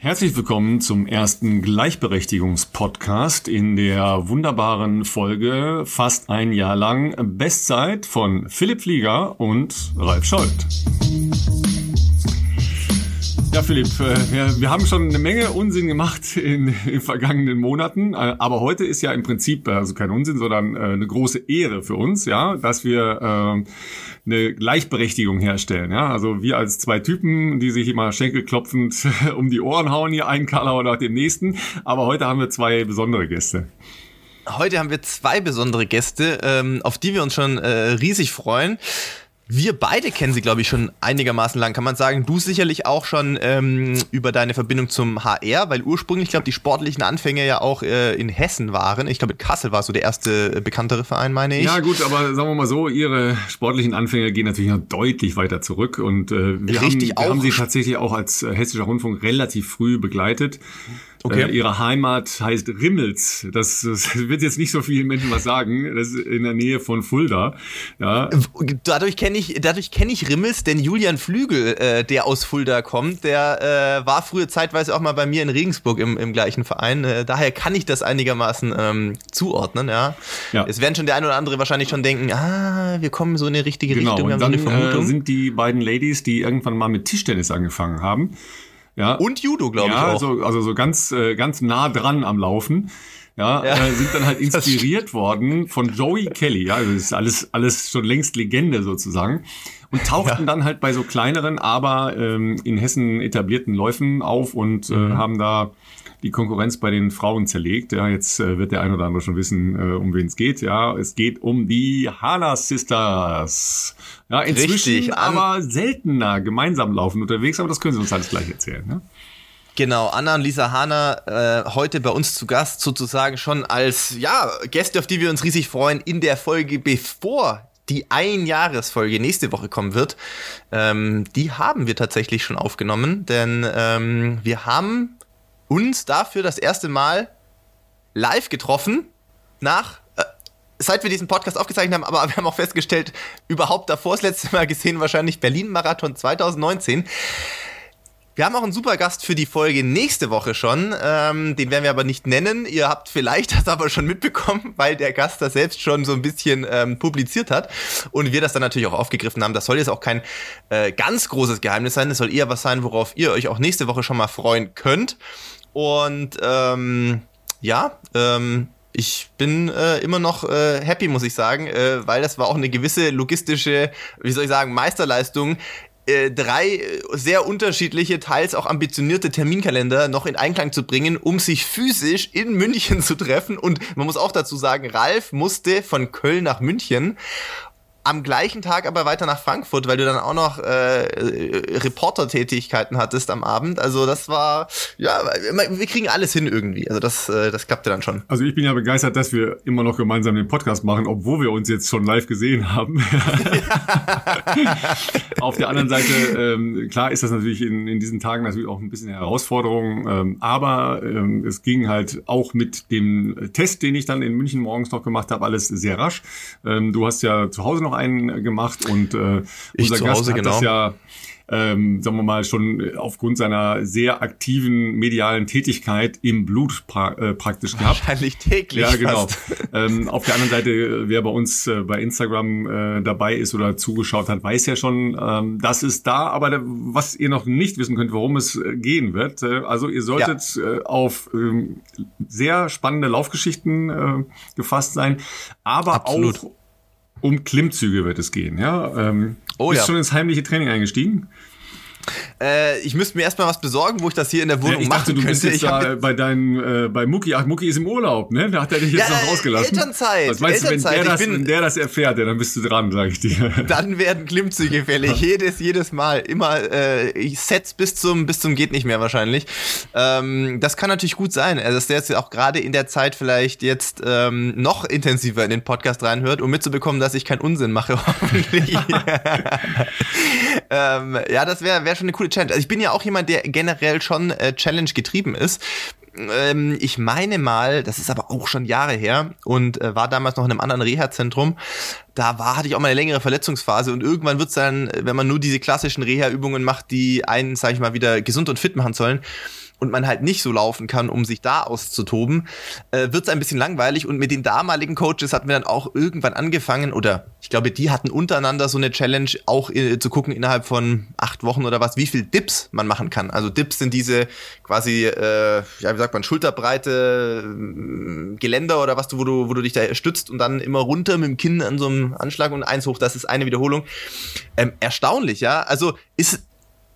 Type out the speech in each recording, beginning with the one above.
Herzlich willkommen zum ersten Gleichberechtigungspodcast in der wunderbaren Folge fast ein Jahr lang Bestzeit von Philipp Flieger und Ralf Scholz. Ja, Philipp, äh, wir, wir haben schon eine Menge Unsinn gemacht in den vergangenen Monaten, äh, aber heute ist ja im Prinzip, also kein Unsinn, sondern äh, eine große Ehre für uns, ja, dass wir eine Gleichberechtigung herstellen. Ja? Also wir als zwei Typen, die sich immer schenkelklopfend um die Ohren hauen, hier einen Karlauer nach dem nächsten. Aber heute haben wir zwei besondere Gäste. Heute haben wir zwei besondere Gäste, ähm, auf die wir uns schon äh, riesig freuen. Wir beide kennen sie, glaube ich, schon einigermaßen lang. Kann man sagen, du sicherlich auch schon ähm, über deine Verbindung zum HR, weil ursprünglich, glaube die sportlichen Anfänge ja auch äh, in Hessen waren. Ich glaube, Kassel war so der erste äh, bekanntere Verein, meine ich. Ja, gut, aber sagen wir mal so, ihre sportlichen Anfänge gehen natürlich noch deutlich weiter zurück und äh, wir, Richtig haben, wir haben sie tatsächlich auch als äh, Hessischer Rundfunk relativ früh begleitet. Okay. Äh, ihre Heimat heißt Rimmels. Das, das, wird jetzt nicht so vielen Menschen was sagen. Das ist in der Nähe von Fulda. Ja. Dadurch kenne ich, dadurch kenne ich Rimmels, denn Julian Flügel, äh, der aus Fulda kommt, der äh, war früher zeitweise auch mal bei mir in Regensburg im, im gleichen Verein. Äh, daher kann ich das einigermaßen ähm, zuordnen. Ja. ja. Es werden schon der ein oder andere wahrscheinlich schon denken, ah, wir kommen so in die richtige genau. Richtung. Wir haben dann, so eine Vermutung. Äh, sind die beiden Ladies, die irgendwann mal mit Tischtennis angefangen haben ja. Und Judo, glaube ja, ich auch. Also, also so ganz, äh, ganz nah dran am Laufen. Ja, ja. Äh, sind dann halt inspiriert worden von Joey Kelly. Ja, also das ist alles, alles schon längst Legende sozusagen. Und tauchten ja. dann halt bei so kleineren, aber ähm, in Hessen etablierten Läufen auf und äh, mhm. haben da die Konkurrenz bei den Frauen zerlegt. Ja, jetzt äh, wird der ein oder andere schon wissen, äh, um wen es geht. Ja, es geht um die Hana Sisters. Ja, inzwischen Richtig, aber seltener gemeinsam laufen unterwegs, aber das können Sie uns alles gleich erzählen. Ne? Genau, Anna und Lisa Hahner äh, heute bei uns zu Gast, sozusagen schon als ja, Gäste, auf die wir uns riesig freuen, in der Folge, bevor die Einjahresfolge nächste Woche kommen wird. Ähm, die haben wir tatsächlich schon aufgenommen, denn ähm, wir haben uns dafür das erste Mal live getroffen nach äh, seit wir diesen Podcast aufgezeichnet haben, aber wir haben auch festgestellt, überhaupt davor das letzte Mal gesehen, wahrscheinlich Berlin-Marathon 2019. Wir haben auch einen super Gast für die Folge nächste Woche schon. Ähm, den werden wir aber nicht nennen. Ihr habt vielleicht das aber schon mitbekommen, weil der Gast das selbst schon so ein bisschen ähm, publiziert hat. Und wir das dann natürlich auch aufgegriffen haben. Das soll jetzt auch kein äh, ganz großes Geheimnis sein. Es soll eher was sein, worauf ihr euch auch nächste Woche schon mal freuen könnt. Und ähm, ja, ähm, ich bin äh, immer noch äh, happy, muss ich sagen, äh, weil das war auch eine gewisse logistische, wie soll ich sagen, Meisterleistung, äh, drei äh, sehr unterschiedliche, teils auch ambitionierte Terminkalender noch in Einklang zu bringen, um sich physisch in München zu treffen. Und man muss auch dazu sagen, Ralf musste von Köln nach München am gleichen Tag aber weiter nach Frankfurt, weil du dann auch noch äh, äh Reporter-Tätigkeiten hattest am Abend. Also das war, ja, wir kriegen alles hin irgendwie. Also das, äh, das klappte dann schon. Also ich bin ja begeistert, dass wir immer noch gemeinsam den Podcast machen, obwohl wir uns jetzt schon live gesehen haben. Auf der anderen Seite, ähm, klar ist das natürlich in, in diesen Tagen natürlich auch ein bisschen eine Herausforderung, ähm, aber ähm, es ging halt auch mit dem Test, den ich dann in München morgens noch gemacht habe, alles sehr rasch. Ähm, du hast ja zu Hause noch einen gemacht und äh, unser Gast Hause, hat genau. das ja ähm, sagen wir mal, schon aufgrund seiner sehr aktiven medialen Tätigkeit im Blut pra äh, praktisch gehabt. Wahrscheinlich täglich. Ja, genau. ähm, auf der anderen Seite, wer bei uns äh, bei Instagram äh, dabei ist oder zugeschaut hat, weiß ja schon, ähm, das ist da. Aber da, was ihr noch nicht wissen könnt, worum es äh, gehen wird. Äh, also ihr solltet ja. äh, auf äh, sehr spannende Laufgeschichten äh, gefasst sein, aber Absolut. auch um Klimmzüge wird es gehen. Ja? Ähm, oh, bist ja. schon ins heimliche Training eingestiegen? Äh, ich müsste mir erstmal was besorgen, wo ich das hier in der Wohnung ja, ich dachte, machen könnte. Du bist jetzt da bei deinem, äh, bei Mucki. Ach, Mucki ist im Urlaub, ne? Da hat er dich jetzt ja, noch rausgelassen. Elternzeit. Was meinst Elternzeit. du, wenn der, das, wenn der das erfährt, ja, dann bist du dran, sag ich dir. Dann werden Klimmzüge fällig. jedes, jedes Mal. Immer äh, Sets bis zum, bis zum geht nicht mehr wahrscheinlich. Ähm, das kann natürlich gut sein. Also, dass der jetzt auch gerade in der Zeit vielleicht jetzt ähm, noch intensiver in den Podcast reinhört, um mitzubekommen, dass ich keinen Unsinn mache, hoffentlich. ähm, ja, das wäre wär schon eine coole Challenge. Also ich bin ja auch jemand, der generell schon äh, Challenge getrieben ist. Ähm, ich meine mal, das ist aber auch schon Jahre her und äh, war damals noch in einem anderen Reha-Zentrum. Da war, hatte ich auch mal eine längere Verletzungsphase und irgendwann wird's dann, wenn man nur diese klassischen Reha-Übungen macht, die einen, sag ich mal, wieder gesund und fit machen sollen, und man halt nicht so laufen kann, um sich da auszutoben, äh, wird es ein bisschen langweilig. Und mit den damaligen Coaches hatten wir dann auch irgendwann angefangen, oder ich glaube, die hatten untereinander so eine Challenge, auch äh, zu gucken innerhalb von acht Wochen oder was, wie viel Dips man machen kann. Also Dips sind diese quasi, äh, ja, wie sagt man, Schulterbreite äh, Geländer oder was du, wo du, wo du dich da stützt und dann immer runter mit dem Kinn an so einem Anschlag und eins hoch, das ist eine Wiederholung. Ähm, erstaunlich, ja. Also ist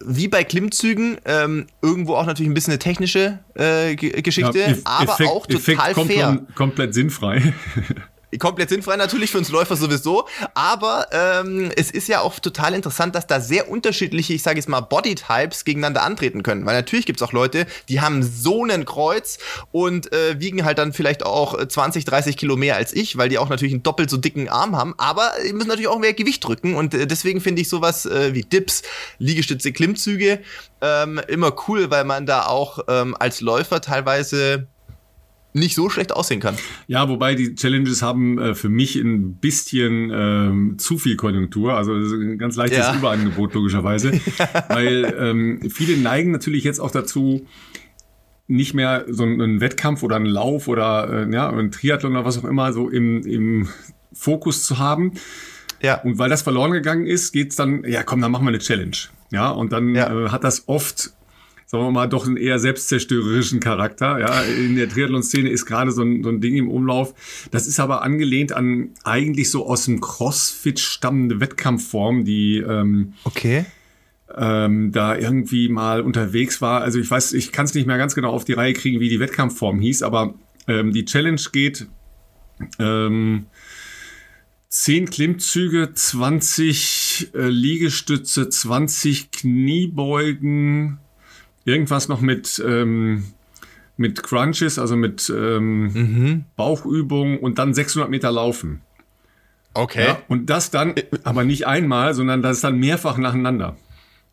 wie bei Klimmzügen ähm, irgendwo auch natürlich ein bisschen eine technische äh, Geschichte, ja, aber Effekt, auch total Effekt fair. Komplett sinnfrei. komplett sinnfrei. Natürlich für uns Läufer sowieso, aber ähm, es ist ja auch total interessant, dass da sehr unterschiedliche, ich sage jetzt mal, Bodytypes gegeneinander antreten können, weil natürlich gibt es auch Leute, die haben so einen Kreuz und äh, wiegen halt dann vielleicht auch 20, 30 Kilo mehr als ich, weil die auch natürlich einen doppelt so dicken Arm haben, aber die müssen natürlich auch mehr Gewicht drücken. Und äh, deswegen finde ich sowas äh, wie Dips, Liegestütze, Klimmzüge ähm, immer cool, weil man da auch ähm, als Läufer teilweise nicht so schlecht aussehen kann. Ja, wobei die Challenges haben äh, für mich ein bisschen ähm, zu viel Konjunktur, also ein ganz leichtes ja. Überangebot logischerweise, weil ähm, viele neigen natürlich jetzt auch dazu, nicht mehr so einen Wettkampf oder einen Lauf oder äh, ja, ein Triathlon oder was auch immer so im, im Fokus zu haben. Ja. Und weil das verloren gegangen ist, geht's dann, ja komm, dann machen wir eine Challenge. Ja, und dann ja. Äh, hat das oft sagen wir mal, doch einen eher selbstzerstörerischen Charakter. Ja, in der Triathlon-Szene ist gerade so ein, so ein Ding im Umlauf. Das ist aber angelehnt an eigentlich so aus dem Crossfit stammende Wettkampfform, die ähm, okay. ähm, da irgendwie mal unterwegs war. Also ich weiß, ich kann es nicht mehr ganz genau auf die Reihe kriegen, wie die Wettkampfform hieß, aber ähm, die Challenge geht ähm, 10 Klimmzüge, 20 äh, Liegestütze, 20 Kniebeugen, irgendwas noch mit, ähm, mit Crunches, also mit ähm, mhm. Bauchübungen und dann 600 Meter laufen. Okay. Ja, und das dann, aber nicht einmal, sondern das dann mehrfach nacheinander.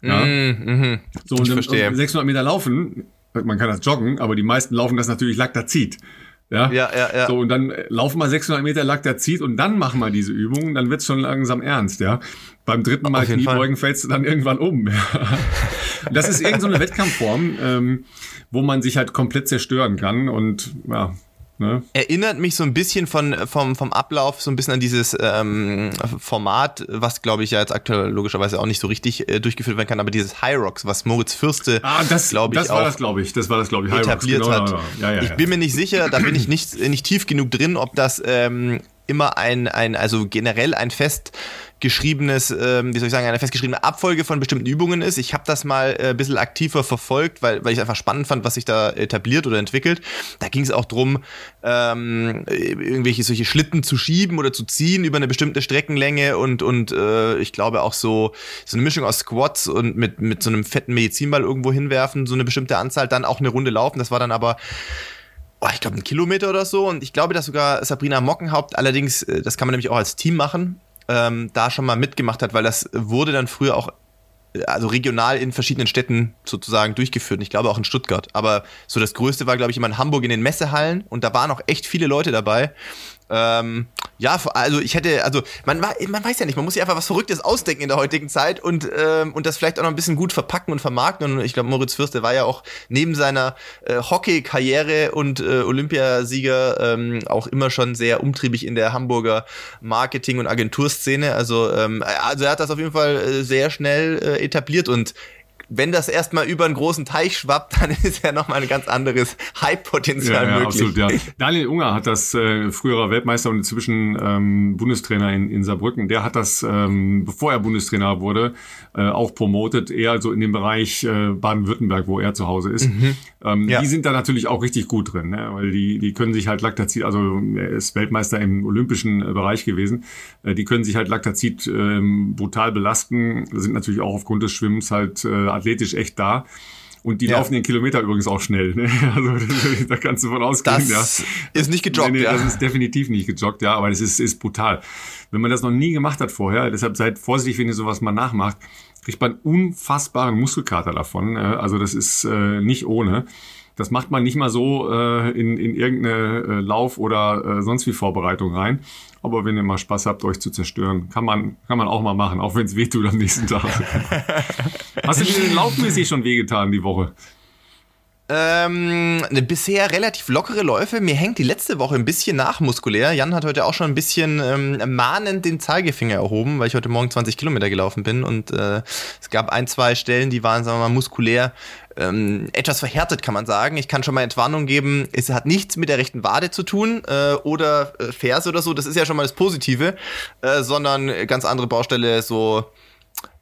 Ja. Mhm, mh. So, und, ich verstehe. 600 Meter laufen, man kann das joggen, aber die meisten laufen das natürlich Laktazid. Ja? ja, ja, ja. So, und dann äh, laufen wir 600 Meter Laktazid und dann machen wir diese Übungen, dann wird's schon langsam ernst, ja. Beim dritten Mal Kniebeugen fällst du dann irgendwann um. Ja. Das ist irgendeine so Wettkampfform, ähm, wo man sich halt komplett zerstören kann und ja, Ne? Erinnert mich so ein bisschen von, vom, vom Ablauf so ein bisschen an dieses ähm, Format, was glaube ich ja jetzt aktuell logischerweise auch nicht so richtig äh, durchgeführt werden kann, aber dieses High Rocks, was Moritz Fürste, ah, das, glaube ich, das war das, glaube ich, das war das, glaube ich, High etabliert Rocks, genau, hat. Ja, ja, ich bin mir nicht sicher, da bin ich nicht, nicht tief genug drin, ob das ähm, immer ein, ein, also generell ein fest geschriebenes, ähm, wie soll ich sagen, eine festgeschriebene Abfolge von bestimmten Übungen ist. Ich habe das mal äh, ein bisschen aktiver verfolgt, weil, weil ich einfach spannend fand, was sich da etabliert oder entwickelt. Da ging es auch drum, ähm, irgendwelche solche Schlitten zu schieben oder zu ziehen über eine bestimmte Streckenlänge und, und äh, ich glaube auch so, so eine Mischung aus Squats und mit, mit so einem fetten Medizinball irgendwo hinwerfen, so eine bestimmte Anzahl, dann auch eine Runde laufen. Das war dann aber oh, ich glaube, ein Kilometer oder so. Und ich glaube, dass sogar Sabrina Mockenhaupt, allerdings, äh, das kann man nämlich auch als Team machen, ähm, da schon mal mitgemacht hat, weil das wurde dann früher auch äh, also regional in verschiedenen Städten sozusagen durchgeführt. Ich glaube auch in Stuttgart. Aber so das Größte war, glaube ich, immer in Hamburg in den Messehallen und da waren auch echt viele Leute dabei. Ähm, ja, also ich hätte, also man, man weiß ja nicht, man muss sich einfach was Verrücktes ausdenken in der heutigen Zeit und, ähm, und das vielleicht auch noch ein bisschen gut verpacken und vermarkten. Und ich glaube, Moritz Fürst, der war ja auch neben seiner äh, Hockey-Karriere und äh, Olympiasieger ähm, auch immer schon sehr umtriebig in der Hamburger Marketing- und Agenturszene. Also, ähm, also er hat das auf jeden Fall äh, sehr schnell äh, etabliert und wenn das erstmal über einen großen Teich schwappt, dann ist ja nochmal ein ganz anderes Hype-Potenzial ja, ja, möglich. Absolut, ja. Daniel Unger hat das, äh, früherer Weltmeister und inzwischen ähm, Bundestrainer in, in Saarbrücken, der hat das, ähm, bevor er Bundestrainer wurde, äh, auch promotet, eher so in dem Bereich äh, Baden-Württemberg, wo er zu Hause ist. Mhm. Ähm, ja. Die sind da natürlich auch richtig gut drin, ne? weil die, die können sich halt Laktazid, also er ist Weltmeister im olympischen äh, Bereich gewesen, äh, die können sich halt Laktazid äh, brutal belasten, sind natürlich auch aufgrund des Schwimmens halt äh, athletisch echt da. Und die ja. laufen den Kilometer übrigens auch schnell. Ne? Also da kannst du von ausgehen. Das ja. ist nicht gejoggt, nee, nee, ja. Das ist definitiv nicht gejoggt, ja, aber das ist, ist brutal. Wenn man das noch nie gemacht hat vorher, deshalb seid vorsichtig, wenn ihr sowas mal nachmacht, kriegt man unfassbaren Muskelkater davon. Also das ist äh, nicht ohne. Das macht man nicht mal so äh, in, in irgendeine äh, Lauf- oder äh, sonst wie Vorbereitung rein. Aber wenn ihr mal Spaß habt, euch zu zerstören, kann man, kann man auch mal machen, auch wenn es wehtut am nächsten Tag. Hast du dir den laufmäßig schon wehgetan die Woche? Ähm, eine bisher relativ lockere Läufe. Mir hängt die letzte Woche ein bisschen nach muskulär. Jan hat heute auch schon ein bisschen ähm, mahnend den Zeigefinger erhoben, weil ich heute Morgen 20 Kilometer gelaufen bin und äh, es gab ein, zwei Stellen, die waren, sagen wir mal, muskulär ähm, etwas verhärtet, kann man sagen. Ich kann schon mal Entwarnung geben, es hat nichts mit der rechten Wade zu tun äh, oder äh, Ferse oder so, das ist ja schon mal das Positive, äh, sondern ganz andere Baustelle, so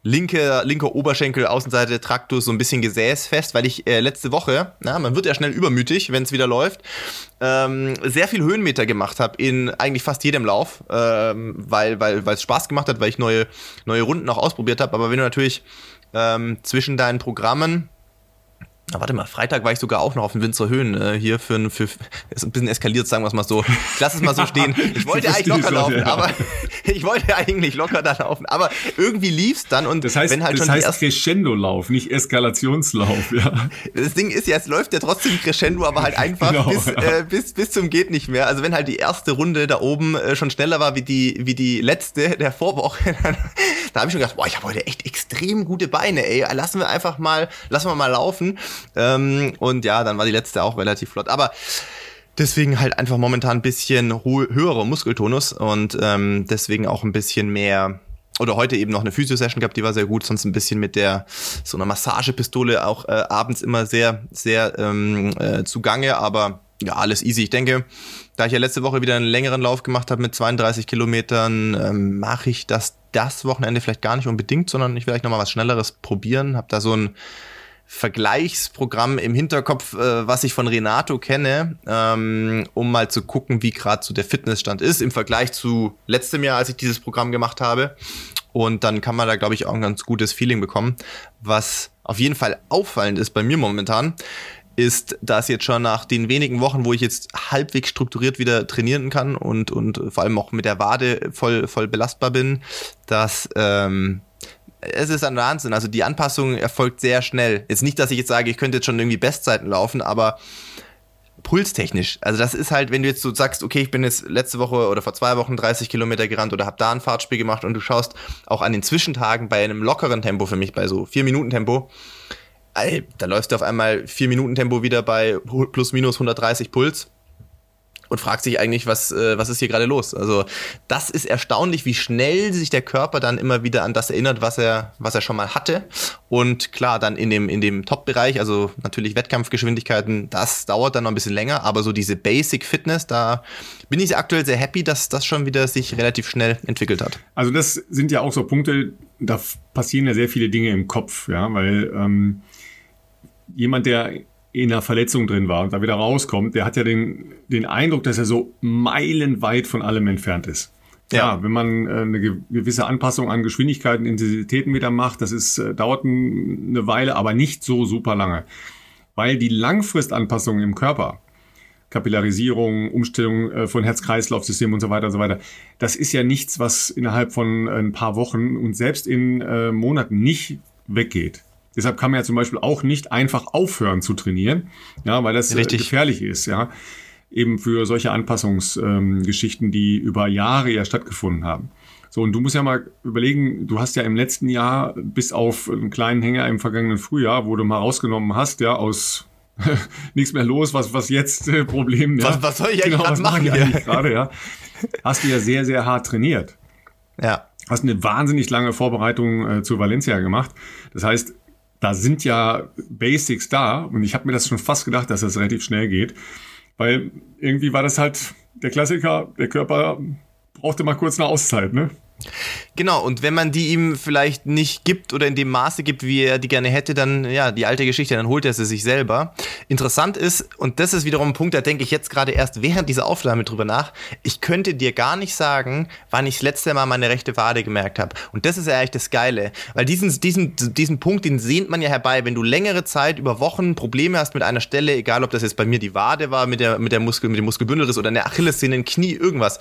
linke, linker Oberschenkel, Außenseite Traktus so ein bisschen gesäßfest, weil ich äh, letzte Woche, na, man wird ja schnell übermütig, wenn es wieder läuft, ähm, sehr viel Höhenmeter gemacht habe in eigentlich fast jedem Lauf, ähm, weil weil weil es Spaß gemacht hat, weil ich neue neue Runden auch ausprobiert habe. Aber wenn du natürlich ähm, zwischen deinen Programmen na, warte mal, Freitag war ich sogar auch noch auf den Winzer Höhen äh, hier für, für ist ein bisschen eskaliert, sagen wir es mal so. Ich lass es mal so stehen. Ich wollte eigentlich locker laufen, aber ich wollte eigentlich locker da laufen, aber irgendwie lief's dann und das heißt, wenn halt das schon heißt Crescendo-Lauf, nicht Eskalationslauf, ja. Das Ding ist ja, es läuft ja trotzdem Crescendo, aber halt einfach genau, bis, ja. äh, bis, bis zum geht nicht mehr. Also wenn halt die erste Runde da oben äh, schon schneller war wie die, wie die letzte der Vorwoche, dann, da habe ich schon gedacht, boah, ich habe heute echt extrem gute Beine, ey. Lassen wir einfach mal, lassen wir mal laufen. Ähm, und ja, dann war die letzte auch relativ flott. Aber deswegen halt einfach momentan ein bisschen höherer Muskeltonus und ähm, deswegen auch ein bisschen mehr oder heute eben noch eine Physio-Session gehabt, die war sehr gut, sonst ein bisschen mit der so einer Massagepistole auch äh, abends immer sehr, sehr ähm, äh, zugange, aber ja, alles easy. Ich denke, da ich ja letzte Woche wieder einen längeren Lauf gemacht habe mit 32 Kilometern, ähm, mache ich das das Wochenende vielleicht gar nicht unbedingt, sondern ich will vielleicht nochmal was Schnelleres probieren. Habe da so ein Vergleichsprogramm im Hinterkopf, äh, was ich von Renato kenne, ähm, um mal zu gucken, wie gerade so der Fitnessstand ist im Vergleich zu letztem Jahr, als ich dieses Programm gemacht habe. Und dann kann man da, glaube ich, auch ein ganz gutes Feeling bekommen. Was auf jeden Fall auffallend ist bei mir momentan, ist, dass jetzt schon nach den wenigen Wochen, wo ich jetzt halbwegs strukturiert wieder trainieren kann und, und vor allem auch mit der Wade voll, voll belastbar bin, dass ähm, es ist ein Wahnsinn. Also die Anpassung erfolgt sehr schnell. Jetzt nicht, dass ich jetzt sage, ich könnte jetzt schon irgendwie Bestzeiten laufen, aber pulstechnisch. Also das ist halt, wenn du jetzt so sagst, okay, ich bin jetzt letzte Woche oder vor zwei Wochen 30 Kilometer gerannt oder habe da ein Fahrtspiel gemacht und du schaust auch an den Zwischentagen bei einem lockeren Tempo für mich, bei so vier Minuten Tempo, da läufst du auf einmal vier Minuten Tempo wieder bei plus minus 130 Puls und fragt sich eigentlich, was, äh, was ist hier gerade los? Also das ist erstaunlich, wie schnell sich der Körper dann immer wieder an das erinnert, was er, was er schon mal hatte. Und klar, dann in dem, in dem Top-Bereich, also natürlich Wettkampfgeschwindigkeiten, das dauert dann noch ein bisschen länger, aber so diese Basic Fitness, da bin ich aktuell sehr happy, dass das schon wieder sich relativ schnell entwickelt hat. Also das sind ja auch so Punkte, da passieren ja sehr viele Dinge im Kopf, ja, weil ähm, jemand, der in einer Verletzung drin war und da wieder rauskommt, der hat ja den, den Eindruck, dass er so meilenweit von allem entfernt ist. Ja, ja wenn man äh, eine gewisse Anpassung an Geschwindigkeiten, Intensitäten wieder macht, das ist, äh, dauert eine Weile, aber nicht so super lange. Weil die Langfristanpassung im Körper, Kapillarisierung, Umstellung äh, von Herz-Kreislauf-System und so weiter und so weiter. Das ist ja nichts, was innerhalb von ein paar Wochen und selbst in äh, Monaten nicht weggeht. Deshalb kann man ja zum Beispiel auch nicht einfach aufhören zu trainieren, ja, weil das äh, Richtig. gefährlich ist, ja. Eben für solche Anpassungsgeschichten, ähm, die über Jahre ja stattgefunden haben. So, und du musst ja mal überlegen, du hast ja im letzten Jahr bis auf einen kleinen Hänger im vergangenen Frühjahr, wo du mal rausgenommen hast, ja, aus nichts mehr los, was, was jetzt äh, Problem, ja. Was, was soll ich eigentlich genau, machen? Ich eigentlich gerade, ja. Hast du ja sehr, sehr hart trainiert. Ja. Hast eine wahnsinnig lange Vorbereitung äh, zu Valencia gemacht. Das heißt, da sind ja Basics da und ich habe mir das schon fast gedacht, dass das relativ schnell geht, weil irgendwie war das halt der Klassiker, der Körper brauchte mal kurz eine Auszeit, ne? Genau, und wenn man die ihm vielleicht nicht gibt oder in dem Maße gibt, wie er die gerne hätte, dann, ja, die alte Geschichte, dann holt er sie sich selber. Interessant ist, und das ist wiederum ein Punkt, da denke ich jetzt gerade erst während dieser Aufnahme drüber nach, ich könnte dir gar nicht sagen, wann ich das letzte Mal meine rechte Wade gemerkt habe. Und das ist ja eigentlich das Geile, weil diesen, diesen, diesen Punkt, den sehnt man ja herbei, wenn du längere Zeit über Wochen Probleme hast mit einer Stelle, egal ob das jetzt bei mir die Wade war, mit der, mit der Muskel, mit dem Muskelbündelriss oder eine Achillessehne, ein Knie, irgendwas.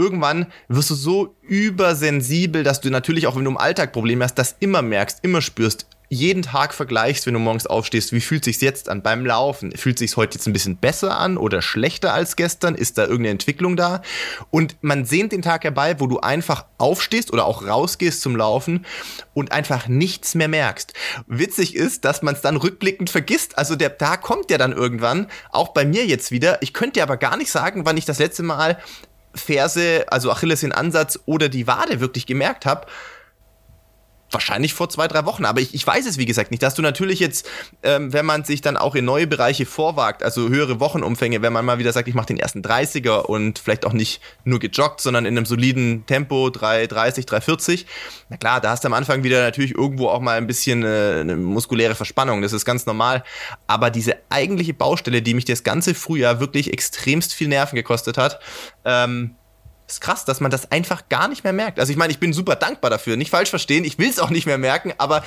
Irgendwann wirst du so übersensibel, dass du natürlich auch, wenn du im Alltag Probleme hast, das immer merkst, immer spürst, jeden Tag vergleichst, wenn du morgens aufstehst, wie fühlt sich's jetzt an beim Laufen? Fühlt sich's heute jetzt ein bisschen besser an oder schlechter als gestern? Ist da irgendeine Entwicklung da? Und man sehnt den Tag herbei, wo du einfach aufstehst oder auch rausgehst zum Laufen und einfach nichts mehr merkst. Witzig ist, dass man es dann rückblickend vergisst. Also der Tag kommt ja dann irgendwann, auch bei mir jetzt wieder. Ich könnte dir aber gar nicht sagen, wann ich das letzte Mal Ferse, also Achilles in Ansatz oder die Wade wirklich gemerkt habe wahrscheinlich vor zwei, drei Wochen. Aber ich, ich weiß es, wie gesagt, nicht. Dass du natürlich jetzt, ähm, wenn man sich dann auch in neue Bereiche vorwagt, also höhere Wochenumfänge, wenn man mal wieder sagt, ich mache den ersten 30er und vielleicht auch nicht nur gejoggt, sondern in einem soliden Tempo, 330, 340. Na klar, da hast du am Anfang wieder natürlich irgendwo auch mal ein bisschen äh, eine muskuläre Verspannung. Das ist ganz normal. Aber diese eigentliche Baustelle, die mich das ganze Frühjahr wirklich extremst viel Nerven gekostet hat, ähm, ist krass, dass man das einfach gar nicht mehr merkt. Also ich meine, ich bin super dankbar dafür. Nicht falsch verstehen, ich will es auch nicht mehr merken, aber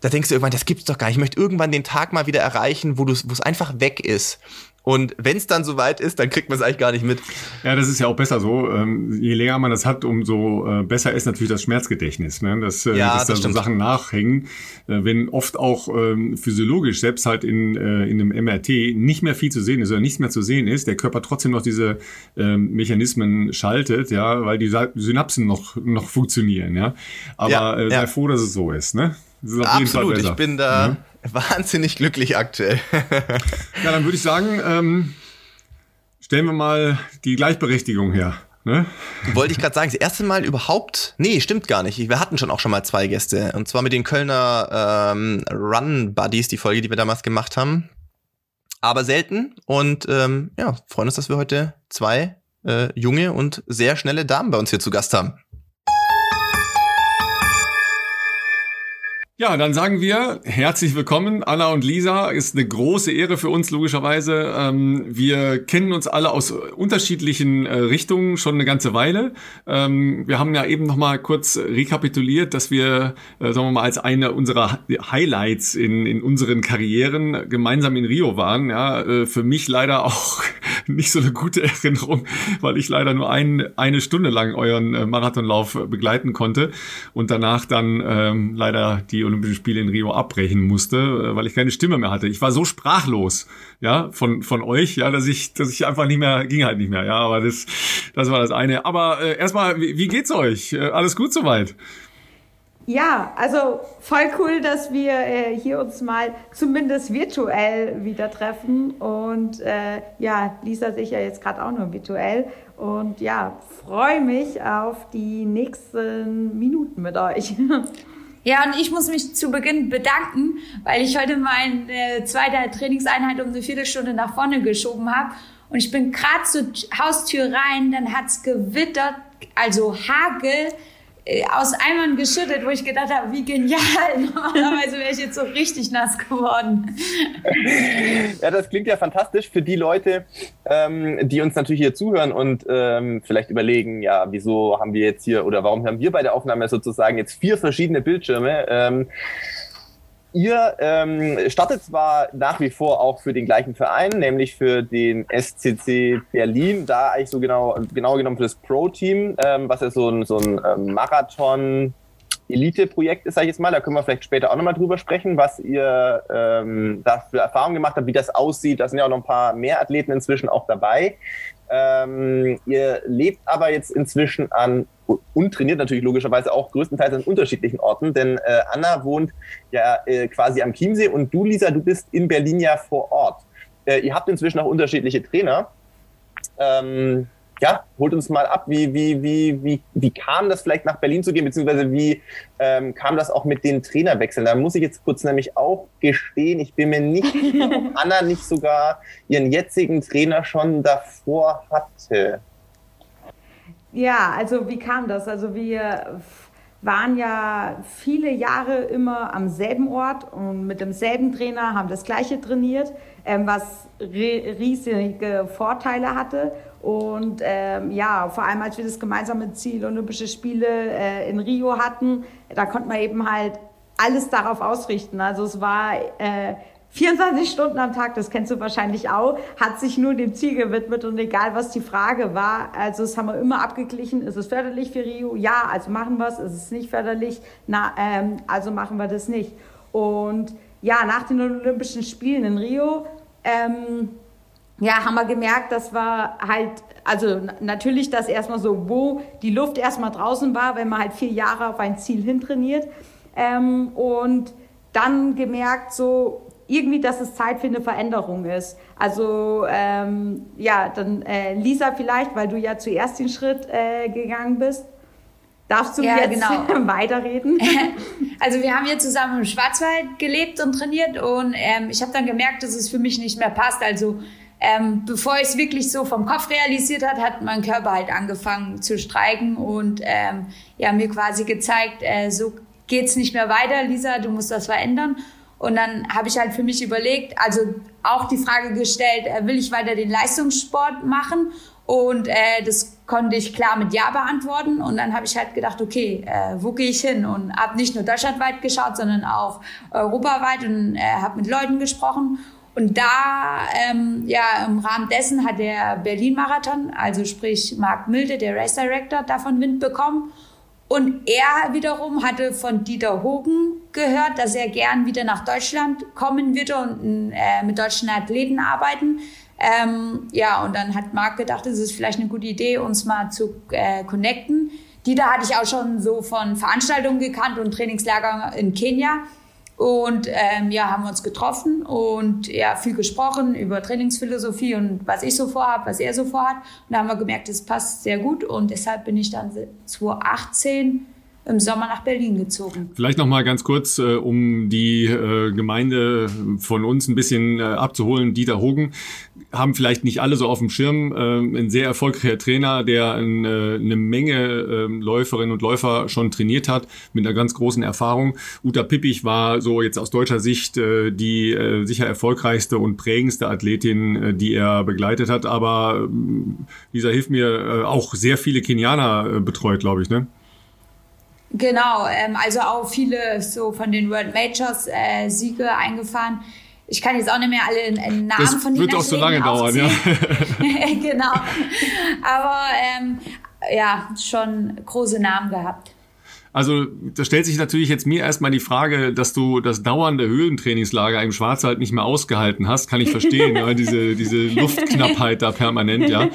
da denkst du irgendwann, das gibt's doch gar nicht. Ich möchte irgendwann den Tag mal wieder erreichen, wo es einfach weg ist. Und wenn es dann soweit ist, dann kriegt man es eigentlich gar nicht mit. Ja, das ist ja auch besser so. Ähm, je länger man das hat, umso äh, besser ist natürlich das Schmerzgedächtnis, ne? dass, äh, ja, dass das da so Sachen nachhängen. Äh, wenn oft auch ähm, physiologisch, selbst halt in, äh, in einem MRT, nicht mehr viel zu sehen ist oder nichts mehr zu sehen ist, der Körper trotzdem noch diese ähm, Mechanismen schaltet, ja, weil die Synapsen noch, noch funktionieren. Ja? Aber ja, äh, sei ja. froh, dass es so ist. Ne? Absolut, ich bin da. Mhm wahnsinnig glücklich aktuell. ja, dann würde ich sagen, ähm, stellen wir mal die Gleichberechtigung her. Ne? Wollte ich gerade sagen, das erste Mal überhaupt, nee, stimmt gar nicht. Wir hatten schon auch schon mal zwei Gäste. Und zwar mit den Kölner ähm, Run Buddies, die Folge, die wir damals gemacht haben. Aber selten. Und ähm, ja, freuen uns, dass wir heute zwei äh, junge und sehr schnelle Damen bei uns hier zu Gast haben. Ja, dann sagen wir herzlich willkommen, Anna und Lisa. Ist eine große Ehre für uns, logischerweise. Ähm, wir kennen uns alle aus unterschiedlichen äh, Richtungen schon eine ganze Weile. Ähm, wir haben ja eben noch mal kurz rekapituliert, dass wir, äh, sagen wir mal, als eine unserer Highlights in, in unseren Karrieren gemeinsam in Rio waren. Ja, äh, für mich leider auch nicht so eine gute Erinnerung, weil ich leider nur ein, eine Stunde lang euren Marathonlauf begleiten konnte und danach dann ähm, leider die Olympischen Spiele in Rio abbrechen musste, äh, weil ich keine Stimme mehr hatte. Ich war so sprachlos, ja, von, von euch, ja, dass ich, dass ich einfach nicht mehr, ging halt nicht mehr, ja, aber das, das war das eine. Aber äh, erstmal, wie, wie geht's euch? Äh, alles gut soweit? Ja, also voll cool, dass wir äh, hier uns mal zumindest virtuell wieder treffen. Und äh, ja, Lisa sich ja jetzt gerade auch nur virtuell. Und ja, freue mich auf die nächsten Minuten mit euch. Ja, und ich muss mich zu Beginn bedanken, weil ich heute meine zweite Trainingseinheit um eine Viertelstunde nach vorne geschoben habe. Und ich bin gerade zur Haustür rein, dann hat's gewittert, also Hagel aus Eimern geschüttet, wo ich gedacht habe, wie genial. Normalerweise wäre ich jetzt so richtig nass geworden. Ja, das klingt ja fantastisch für die Leute, ähm, die uns natürlich hier zuhören und ähm, vielleicht überlegen, ja, wieso haben wir jetzt hier oder warum haben wir bei der Aufnahme sozusagen jetzt vier verschiedene Bildschirme? Ähm, ihr ähm, startet zwar nach wie vor auch für den gleichen Verein, nämlich für den SCC Berlin, da eigentlich so genau, genau genommen für das Pro-Team, ähm, was ja so ein, so ein ähm, Marathon Elite-Projekt ist, sag ich jetzt mal. Da können wir vielleicht später auch nochmal drüber sprechen, was ihr ähm, da für Erfahrungen gemacht habt, wie das aussieht. Da sind ja auch noch ein paar mehr Athleten inzwischen auch dabei. Ähm, ihr lebt aber jetzt inzwischen an und trainiert natürlich logischerweise auch größtenteils an unterschiedlichen Orten, denn äh, Anna wohnt ja äh, quasi am Chiemsee und du, Lisa, du bist in Berlin ja vor Ort. Äh, ihr habt inzwischen auch unterschiedliche Trainer. Ähm, ja, holt uns mal ab, wie, wie, wie, wie, wie kam das vielleicht nach Berlin zu gehen, beziehungsweise wie ähm, kam das auch mit den Trainerwechseln? Da muss ich jetzt kurz nämlich auch gestehen, ich bin mir nicht sicher, ob Anna nicht sogar ihren jetzigen Trainer schon davor hatte. Ja, also wie kam das? Also wir waren ja viele Jahre immer am selben Ort und mit demselben Trainer, haben das gleiche trainiert, ähm, was riesige Vorteile hatte. Und ähm, ja, vor allem als wir das gemeinsame Ziel Olympische Spiele äh, in Rio hatten, da konnte man eben halt alles darauf ausrichten. Also es war äh, 24 Stunden am Tag, das kennst du wahrscheinlich auch, hat sich nur dem Ziel gewidmet und egal was die Frage war, also das haben wir immer abgeglichen, ist es förderlich für Rio? Ja, also machen wir es, ist es nicht förderlich? Na, ähm, also machen wir das nicht. Und ja, nach den Olympischen Spielen in Rio, ähm, ja, haben wir gemerkt, dass wir halt, also natürlich, dass erstmal so, wo die Luft erstmal draußen war, wenn man halt vier Jahre auf ein Ziel hintrainiert. Ähm, und dann gemerkt, so irgendwie, dass es Zeit für eine Veränderung ist. Also ähm, ja, dann äh, Lisa vielleicht, weil du ja zuerst den Schritt äh, gegangen bist. Darfst du ja, jetzt genau. weiterreden? Also wir haben hier zusammen im Schwarzwald gelebt und trainiert und ähm, ich habe dann gemerkt, dass es für mich nicht mehr passt. Also ähm, bevor ich es wirklich so vom Kopf realisiert hat, hat mein Körper halt angefangen zu streiken und ähm, ja mir quasi gezeigt, äh, so geht's nicht mehr weiter, Lisa, du musst das verändern. Und dann habe ich halt für mich überlegt, also auch die Frage gestellt, äh, will ich weiter den Leistungssport machen? Und äh, das konnte ich klar mit Ja beantworten. Und dann habe ich halt gedacht, okay, äh, wo gehe ich hin? Und habe nicht nur deutschlandweit geschaut, sondern auch europaweit und äh, habe mit Leuten gesprochen. Und da, ähm, ja, im Rahmen dessen hat der Berlin-Marathon, also sprich Marc Milde, der Race Director, davon Wind bekommen. Und er wiederum hatte von Dieter Hogen gehört, dass er gern wieder nach Deutschland kommen würde und äh, mit deutschen Athleten arbeiten. Ähm, ja, und dann hat Marc gedacht, es ist vielleicht eine gute Idee, uns mal zu äh, connecten. Dieter hatte ich auch schon so von Veranstaltungen gekannt und Trainingslager in Kenia. Und ähm, ja, haben wir uns getroffen und ja, viel gesprochen über Trainingsphilosophie und was ich so vorhabe, was er so vorhat. Und da haben wir gemerkt, es passt sehr gut und deshalb bin ich dann 2018 im Sommer nach Berlin gezogen. Vielleicht noch mal ganz kurz, äh, um die äh, Gemeinde von uns ein bisschen äh, abzuholen. Dieter Hogen haben vielleicht nicht alle so auf dem Schirm. Äh, ein sehr erfolgreicher Trainer, der ein, äh, eine Menge äh, Läuferinnen und Läufer schon trainiert hat, mit einer ganz großen Erfahrung. Uta Pippich war so jetzt aus deutscher Sicht äh, die sicher erfolgreichste und prägendste Athletin, die er begleitet hat. Aber äh, Lisa, hilft mir, auch sehr viele Kenianer betreut, glaube ich, ne? Genau, ähm, also auch viele so von den World Majors äh, Siege eingefahren. Ich kann jetzt auch nicht mehr alle Namen das von den wird auch so lange dauern, ja. genau. Aber ähm, ja, schon große Namen gehabt. Also da stellt sich natürlich jetzt mir erstmal die Frage, dass du das dauernde Höhentrainingslager im Schwarzwald nicht mehr ausgehalten hast, kann ich verstehen, ja, diese, diese Luftknappheit da permanent, ja.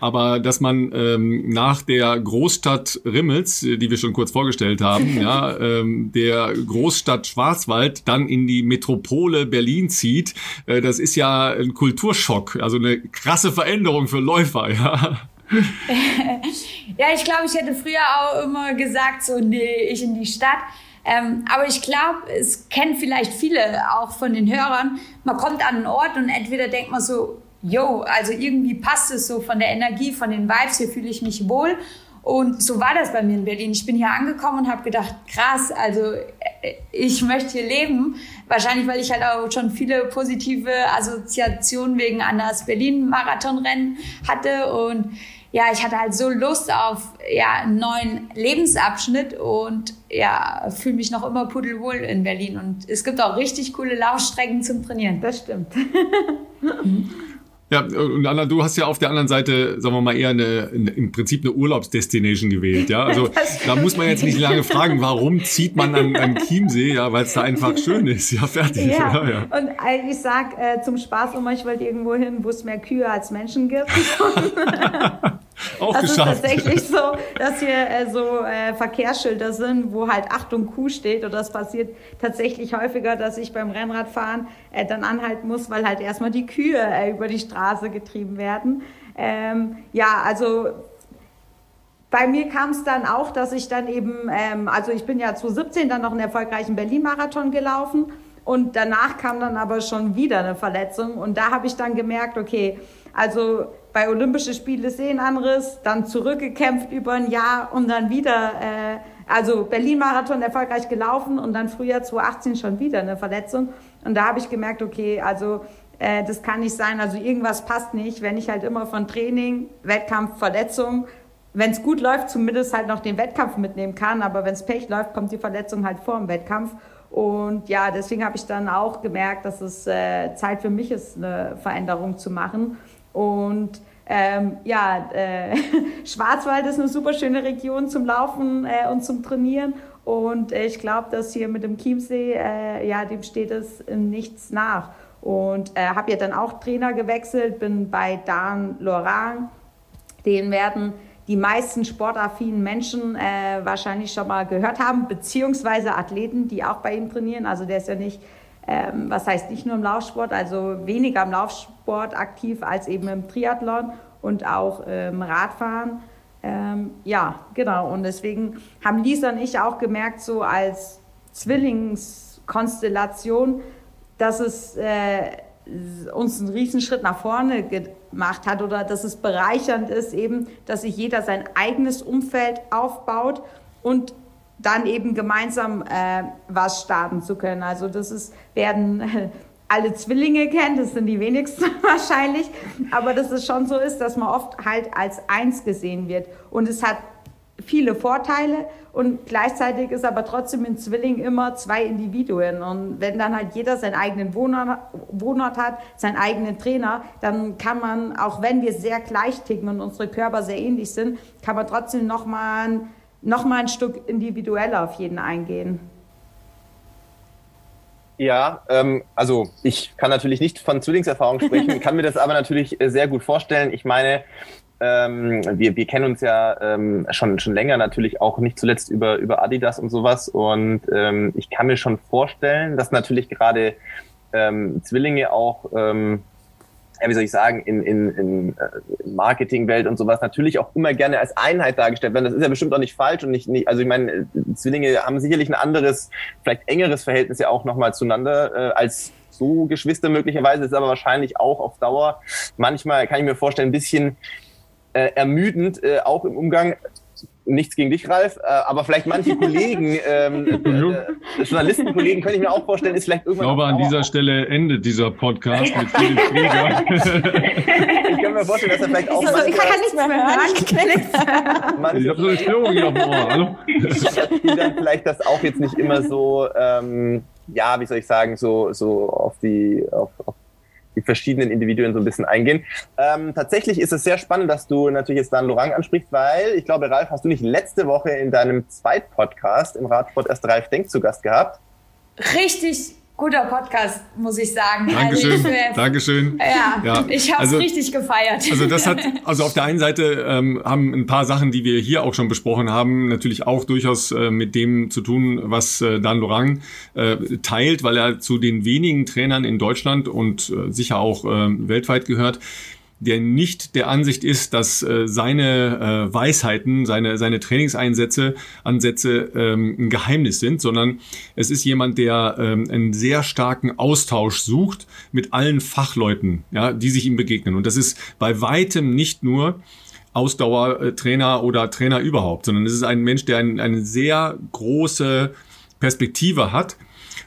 Aber dass man ähm, nach der Großstadt Rimmels, die wir schon kurz vorgestellt haben, ja, ähm, der Großstadt Schwarzwald dann in die Metropole Berlin zieht, äh, das ist ja ein Kulturschock, also eine krasse Veränderung für Läufer, ja. ja, ich glaube, ich hätte früher auch immer gesagt, so, nee, ich in die Stadt. Ähm, aber ich glaube, es kennen vielleicht viele auch von den Hörern. Man kommt an einen Ort und entweder denkt man so, yo, also irgendwie passt es so von der Energie, von den Vibes, hier fühle ich mich wohl. Und so war das bei mir in Berlin. Ich bin hier angekommen und habe gedacht, krass, also äh, ich möchte hier leben. Wahrscheinlich, weil ich halt auch schon viele positive Assoziationen wegen Annas Berlin-Marathonrennen hatte. Und ja, ich hatte halt so Lust auf ja, einen neuen Lebensabschnitt und ja, fühle mich noch immer pudelwohl in Berlin. Und es gibt auch richtig coole Laufstrecken zum Trainieren. Das stimmt. Ja, und Anna, du hast ja auf der anderen Seite, sagen wir mal, eher eine, eine im Prinzip eine Urlaubsdestination gewählt, ja. Also da muss man jetzt nicht lange fragen, warum zieht man an, an Chiemsee, ja, weil es da einfach schön ist, ja, fertig. Ja, ja, ja. und ich sag äh, zum Spaß immer, ich wollte irgendwo hin, wo es mehr Kühe als Menschen gibt. Auch das geschafft. ist tatsächlich so, dass hier äh, so äh, Verkehrsschilder sind, wo halt Achtung Kuh steht. Und das passiert tatsächlich häufiger, dass ich beim Rennradfahren äh, dann anhalten muss, weil halt erstmal die Kühe äh, über die Straße getrieben werden. Ähm, ja, also bei mir kam es dann auch, dass ich dann eben, ähm, also ich bin ja 2017 dann noch einen erfolgreichen Berlin-Marathon gelaufen und danach kam dann aber schon wieder eine Verletzung und da habe ich dann gemerkt, okay, also bei Olympischen Spielen Sehnenanriss, dann zurückgekämpft über ein Jahr und dann wieder, äh, also Berlin-Marathon erfolgreich gelaufen und dann Frühjahr 2018 schon wieder eine Verletzung. Und da habe ich gemerkt, okay, also äh, das kann nicht sein, also irgendwas passt nicht, wenn ich halt immer von Training, Wettkampf, Verletzung, wenn es gut läuft, zumindest halt noch den Wettkampf mitnehmen kann, aber wenn es Pech läuft, kommt die Verletzung halt vor dem Wettkampf. Und ja, deswegen habe ich dann auch gemerkt, dass es äh, Zeit für mich ist, eine Veränderung zu machen. Und ähm, ja, äh, Schwarzwald ist eine super schöne Region zum Laufen äh, und zum Trainieren. Und ich glaube, dass hier mit dem Chiemsee, äh, ja, dem steht es nichts nach. Und äh, habe ja dann auch Trainer gewechselt, bin bei Dan Lorang. Den werden die meisten sportaffinen Menschen äh, wahrscheinlich schon mal gehört haben, beziehungsweise Athleten, die auch bei ihm trainieren. Also der ist ja nicht, ähm, was heißt nicht nur im Laufsport, also weniger im Laufsport aktiv als eben im Triathlon und auch im Radfahren. Ähm, ja, genau. Und deswegen haben Lisa und ich auch gemerkt, so als Zwillingskonstellation, dass es äh, uns einen Riesenschritt nach vorne gemacht hat oder dass es bereichernd ist, eben, dass sich jeder sein eigenes Umfeld aufbaut und dann eben gemeinsam äh, was starten zu können. Also das ist, werden äh, alle Zwillinge kennen, das sind die wenigsten wahrscheinlich, aber dass es schon so ist, dass man oft halt als eins gesehen wird. Und es hat viele Vorteile und gleichzeitig ist aber trotzdem in Zwilling immer zwei Individuen. Und wenn dann halt jeder seinen eigenen Wohnort, Wohnort hat, seinen eigenen Trainer, dann kann man, auch wenn wir sehr gleich ticken und unsere Körper sehr ähnlich sind, kann man trotzdem nochmal ein, noch mal ein Stück individueller auf jeden eingehen. Ja, ähm, also ich kann natürlich nicht von Zwillingserfahrung sprechen, kann mir das aber natürlich äh, sehr gut vorstellen. Ich meine, ähm, wir, wir kennen uns ja ähm, schon, schon länger natürlich auch nicht zuletzt über, über Adidas und sowas. Und ähm, ich kann mir schon vorstellen, dass natürlich gerade ähm, Zwillinge auch, ähm, ja, wie soll ich sagen, in, in, in äh, Marketingwelt und sowas natürlich auch immer gerne als Einheit dargestellt werden. Das ist ja bestimmt auch nicht falsch und nicht, nicht also ich meine, Zwillinge haben sicherlich ein anderes, vielleicht engeres Verhältnis ja auch nochmal zueinander äh, als so Geschwister möglicherweise, ist aber wahrscheinlich auch auf Dauer manchmal, kann ich mir vorstellen, ein bisschen äh, ermüdend, äh, auch im Umgang. Nichts gegen dich, Ralf, äh, aber vielleicht manche Kollegen, ähm, äh, Journalistenkollegen, könnte ich mir auch vorstellen, ist vielleicht irgendwann. Ich glaube, an dieser Stelle endet dieser Podcast mit Philipp Krieger. ich kann mir vorstellen, dass er vielleicht auch. So, ich kann nichts mehr hören. Ich habe so eine Störung hier auf dem Ohr. Hallo? Die dann vielleicht das auch jetzt nicht immer so, ähm, ja, wie soll ich sagen, so, so auf die, auf, auf die verschiedenen Individuen so ein bisschen eingehen. Ähm, tatsächlich ist es sehr spannend, dass du natürlich jetzt Dan Lorang ansprichst, weil ich glaube, Ralf, hast du nicht letzte Woche in deinem Zweitpodcast im Radsport erst Ralf Denk zu Gast gehabt? Richtig guter Podcast, muss ich sagen. Dankeschön. Also ich, Dankeschön. Ja, ja. ich habe es also, richtig gefeiert. Also das hat, also auf der einen Seite ähm, haben ein paar Sachen, die wir hier auch schon besprochen haben, natürlich auch durchaus äh, mit dem zu tun, was äh, Dan Lorang äh, teilt, weil er zu den wenigen Trainern in Deutschland und äh, sicher auch äh, weltweit gehört, der nicht der Ansicht ist, dass äh, seine äh, Weisheiten, seine, seine Trainingseinsätze, Ansätze ähm, ein Geheimnis sind, sondern es ist jemand, der ähm, einen sehr starken Austausch sucht mit allen Fachleuten, ja, die sich ihm begegnen. Und das ist bei weitem nicht nur Ausdauertrainer oder Trainer überhaupt, sondern es ist ein Mensch, der ein, eine sehr große Perspektive hat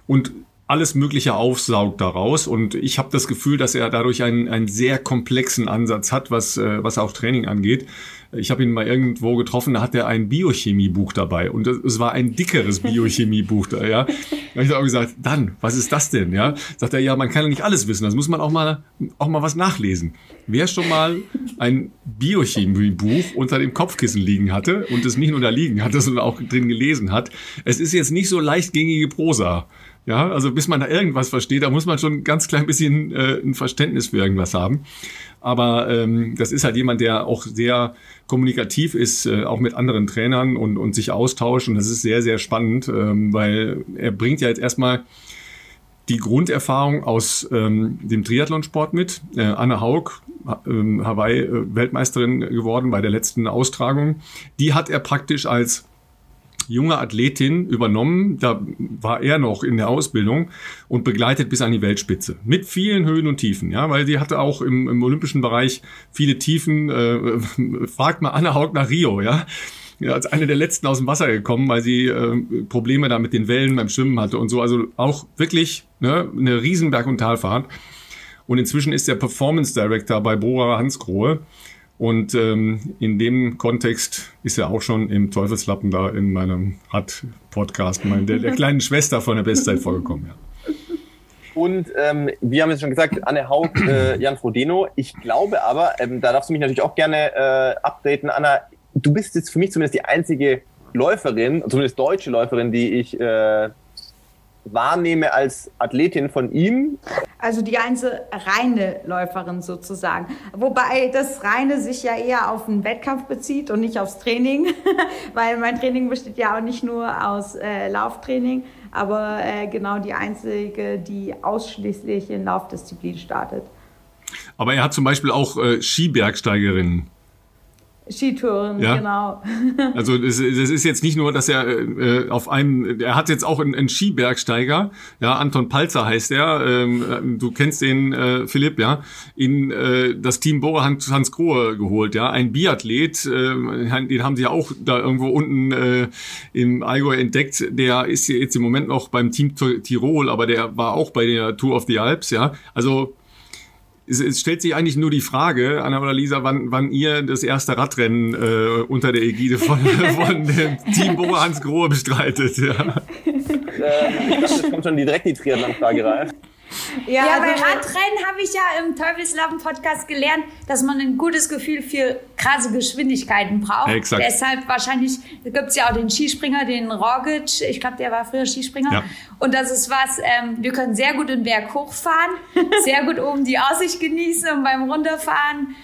und alles Mögliche aufsaugt daraus. Und ich habe das Gefühl, dass er dadurch einen, einen sehr komplexen Ansatz hat, was, äh, was auch Training angeht. Ich habe ihn mal irgendwo getroffen, da hat er ein Biochemiebuch dabei und es war ein dickeres Biochemiebuch da, ja. Da habe ich auch gesagt, dann, was ist das denn, ja? Sagt er, ja, man kann ja nicht alles wissen, das muss man auch mal, auch mal was nachlesen. Wer schon mal ein Biochemiebuch unter dem Kopfkissen liegen hatte und es nicht nur da liegen hatte, sondern auch drin gelesen hat, es ist jetzt nicht so leichtgängige Prosa. Ja, also bis man da irgendwas versteht, da muss man schon ganz klein bisschen äh, ein Verständnis für irgendwas haben. Aber ähm, das ist halt jemand, der auch sehr kommunikativ ist, äh, auch mit anderen Trainern und, und sich austauscht. Und das ist sehr, sehr spannend, ähm, weil er bringt ja jetzt erstmal die Grunderfahrung aus ähm, dem Triathlonsport mit. Äh, Anne Haug, äh, Hawaii-Weltmeisterin geworden bei der letzten Austragung. Die hat er praktisch als junge Athletin übernommen. Da war er noch in der Ausbildung und begleitet bis an die Weltspitze. Mit vielen Höhen und Tiefen, ja, weil die hatte auch im, im olympischen Bereich viele Tiefen. Äh, fragt mal Anne Haug nach Rio, ja ja, als eine der letzten aus dem Wasser gekommen, weil sie äh, Probleme da mit den Wellen beim Schwimmen hatte und so. Also auch wirklich ne, eine riesen Berg- und Talfahrt. Und inzwischen ist der Performance Director bei Bora Hansgrohe. Und ähm, in dem Kontext ist er auch schon im Teufelslappen da in meinem Rad-Podcast, der, der kleinen Schwester von der Bestzeit vorgekommen. Ja. Und ähm, wir haben jetzt schon gesagt, Anne Haug, äh, Jan Frodeno. Ich glaube aber, ähm, da darfst du mich natürlich auch gerne äh, updaten, Anna, du bist jetzt für mich zumindest die einzige Läuferin, zumindest deutsche Läuferin, die ich äh, wahrnehme als Athletin von ihm. Also die einzige reine Läuferin sozusagen. Wobei das reine sich ja eher auf den Wettkampf bezieht und nicht aufs Training, weil mein Training besteht ja auch nicht nur aus äh, Lauftraining, aber äh, genau die einzige, die ausschließlich in Laufdisziplin startet. Aber er hat zum Beispiel auch äh, Skibergsteigerinnen. Skitouren, ja? genau. Also das, das, ist jetzt nicht nur, dass er äh, auf einem, er hat jetzt auch einen, einen Skibergsteiger, ja, Anton Palzer heißt er, ähm, du kennst den, äh, Philipp, ja, in äh, das Team Bora Hans, Hans Grohe geholt, ja, ein Biathlet, äh, den haben sie ja auch da irgendwo unten äh, im Allgäu entdeckt, der ist jetzt im Moment noch beim Team Tirol, aber der war auch bei der Tour of the Alps, ja, also es, es stellt sich eigentlich nur die Frage, Anna oder Lisa, wann, wann ihr das erste Radrennen äh, unter der Ägide von, von dem Team Bo Hans Grohe bestreitet. Ja. Äh, ich dachte, es kommt schon direkt die Triathlon-Frage rein. Ja, ja bei Radrennen habe ich ja im Teufelslappen-Podcast gelernt, dass man ein gutes Gefühl für krasse Geschwindigkeiten braucht. Exakt. Deshalb wahrscheinlich gibt es ja auch den Skispringer, den Rogic. Ich glaube, der war früher Skispringer. Ja. Und das ist was, ähm, wir können sehr gut den Berg hochfahren, sehr gut oben die Aussicht genießen und beim Runterfahren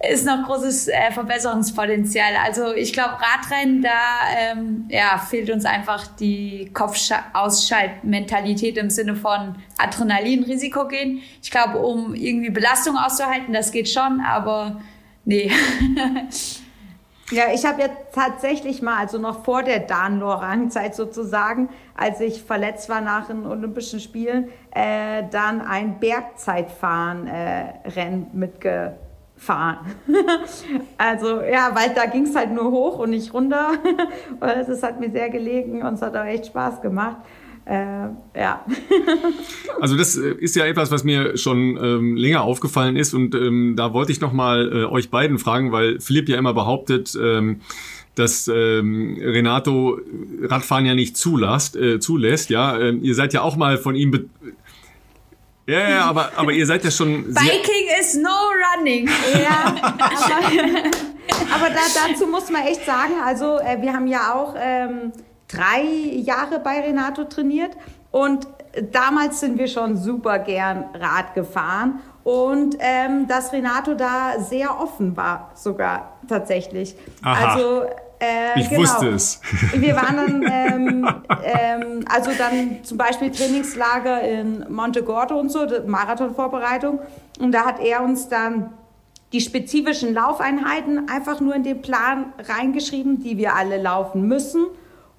ist noch großes äh, Verbesserungspotenzial. Also ich glaube, Radrennen, da ähm, ja, fehlt uns einfach die Kopfausschaltmentalität im Sinne von Adrenalin, Risiko gehen. Ich glaube, um irgendwie Belastung auszuhalten, das geht schon, aber nee. Ja, ich habe jetzt tatsächlich mal, also noch vor der Dan-Lorang-Zeit sozusagen, als ich verletzt war nach den Olympischen Spielen, äh, dann ein Bergzeitfahren-Rennen äh, mitge fahren. also ja, weil da ging es halt nur hoch und nicht runter. es hat mir sehr gelegen und es hat auch echt Spaß gemacht. Äh, ja. also das äh, ist ja etwas, was mir schon ähm, länger aufgefallen ist und ähm, da wollte ich nochmal äh, euch beiden fragen, weil Philipp ja immer behauptet, ähm, dass ähm, Renato Radfahren ja nicht zulässt, äh, zulässt. Ja, ähm, ihr seid ja auch mal von ihm ja, ja, aber, aber ihr seid ja schon. Biking is no running. Ja, aber, aber da, dazu muss man echt sagen, also äh, wir haben ja auch ähm, drei Jahre bei Renato trainiert und damals sind wir schon super gern Rad gefahren und ähm, dass Renato da sehr offen war, sogar tatsächlich. Aha. Also äh, ich genau. wusste es. Wir waren dann, ähm, ähm, also dann zum Beispiel Trainingslager in Monte Gordo und so, Marathonvorbereitung. Und da hat er uns dann die spezifischen Laufeinheiten einfach nur in den Plan reingeschrieben, die wir alle laufen müssen.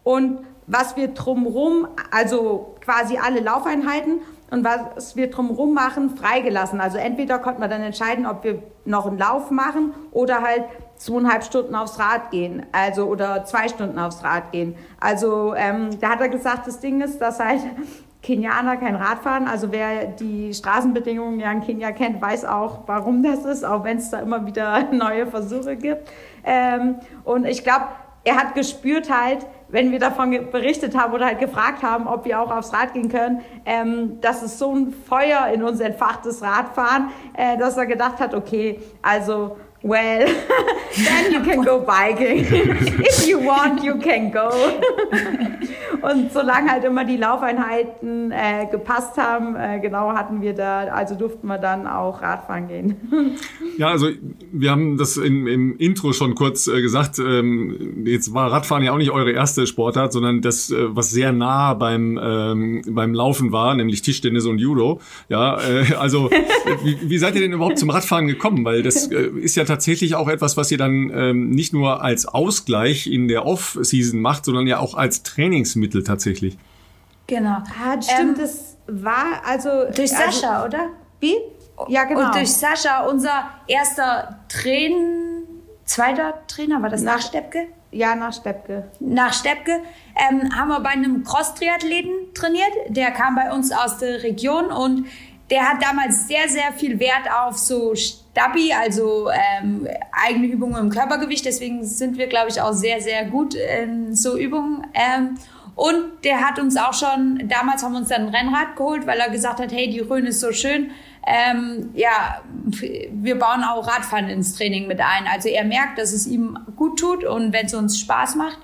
Und was wir drumherum, also quasi alle Laufeinheiten und was wir drumherum machen, freigelassen. Also entweder konnte man dann entscheiden, ob wir noch einen Lauf machen oder halt zweieinhalb Stunden aufs Rad gehen, also oder zwei Stunden aufs Rad gehen. Also ähm, da hat er gesagt, das Ding ist, dass halt Kenianer kein Rad fahren. Also wer die Straßenbedingungen ja in Kenia kennt, weiß auch, warum das ist, auch wenn es da immer wieder neue Versuche gibt. Ähm, und ich glaube, er hat gespürt halt, wenn wir davon berichtet haben oder halt gefragt haben, ob wir auch aufs Rad gehen können, ähm, dass es so ein Feuer in uns entfachtes Radfahren, äh, dass er gedacht hat, okay, also Well, then you can go biking. If you want, you can go. Und solange halt immer die Laufeinheiten äh, gepasst haben, äh, genau hatten wir da, also durften wir dann auch Radfahren gehen. Ja, also wir haben das in, im Intro schon kurz äh, gesagt. Ähm, jetzt war Radfahren ja auch nicht eure erste Sportart, sondern das, äh, was sehr nah beim ähm, beim Laufen war, nämlich Tischtennis und Judo. Ja, äh, also wie, wie seid ihr denn überhaupt zum Radfahren gekommen? Weil das äh, ist ja tatsächlich auch etwas, was ihr dann ähm, nicht nur als Ausgleich in der Off-Season macht, sondern ja auch als Trainingsmittel tatsächlich. Genau. Ah, stimmt, ähm, das war also. Durch also, Sascha, oder? Wie? Ja, genau. Und durch Sascha, unser erster Train, zweiter Trainer, war das nach, nach Steppke? Ja, nach Steppke. Nach Steppke ähm, haben wir bei einem Cross-Triathleten trainiert. Der kam bei uns aus der Region und der hat damals sehr, sehr viel Wert auf so Stabi, also ähm, eigene Übungen im Körpergewicht. Deswegen sind wir, glaube ich, auch sehr, sehr gut in so Übungen. Ähm, und der hat uns auch schon, damals haben wir uns dann ein Rennrad geholt, weil er gesagt hat, hey, die Rhön ist so schön. Ähm, ja, wir bauen auch Radfahren ins Training mit ein. Also er merkt, dass es ihm gut tut und wenn es uns Spaß macht,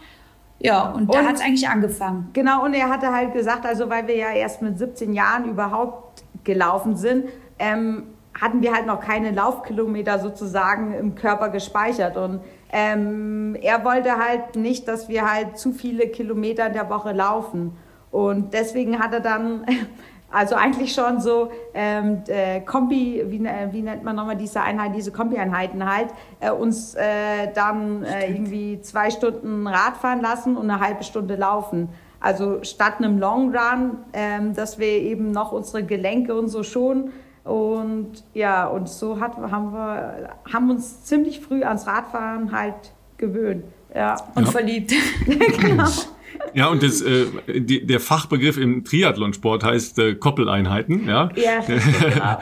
Ja, und da hat es eigentlich angefangen. Genau, und er hatte halt gesagt, also weil wir ja erst mit 17 Jahren überhaupt gelaufen sind, ähm, hatten wir halt noch keine Laufkilometer sozusagen im Körper gespeichert. Und ähm, er wollte halt nicht, dass wir halt zu viele Kilometer in der Woche laufen. Und deswegen hat er dann, also eigentlich schon so ähm, äh, Kombi, wie, wie, nennt man nochmal diese Einheit, diese Kombi-Einheiten halt, äh, uns äh, dann äh, irgendwie zwei Stunden Radfahren lassen und eine halbe Stunde laufen. Also statt einem Long Run, ähm, dass wir eben noch unsere Gelenke und so schon und ja, und so hat, haben wir haben uns ziemlich früh ans Radfahren halt gewöhnt. Ja. Und ja. verliebt. genau. Ja, und das, äh, die, der Fachbegriff im Triathlonsport heißt äh, Koppeleinheiten. Ja, ja, genau.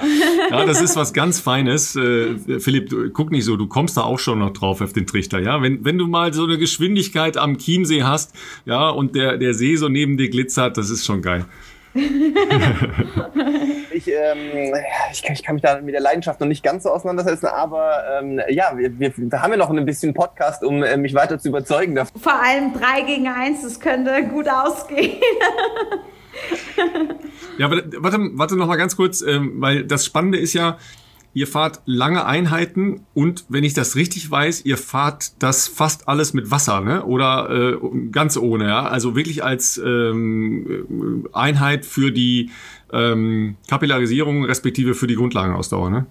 ja, das ist was ganz Feines. Äh, Philipp, du, guck nicht so, du kommst da auch schon noch drauf auf den Trichter. Ja, wenn, wenn du mal so eine Geschwindigkeit am Chiemsee hast, ja, und der, der See so neben dir glitzert, das ist schon geil. ich, ähm, ich, ich, kann mich da mit der Leidenschaft noch nicht ganz so auseinandersetzen, aber ähm, ja, wir, wir, da haben wir noch ein bisschen Podcast, um äh, mich weiter zu überzeugen. Vor allem drei gegen eins, das könnte gut ausgehen. ja, warte, warte noch mal ganz kurz, ähm, weil das Spannende ist ja, ihr fahrt lange Einheiten und wenn ich das richtig weiß, ihr fahrt das fast alles mit Wasser, ne? Oder äh, ganz ohne, ja? Also wirklich als ähm, Einheit für die ähm, Kapillarisierung respektive für die Grundlagenausdauer, ne?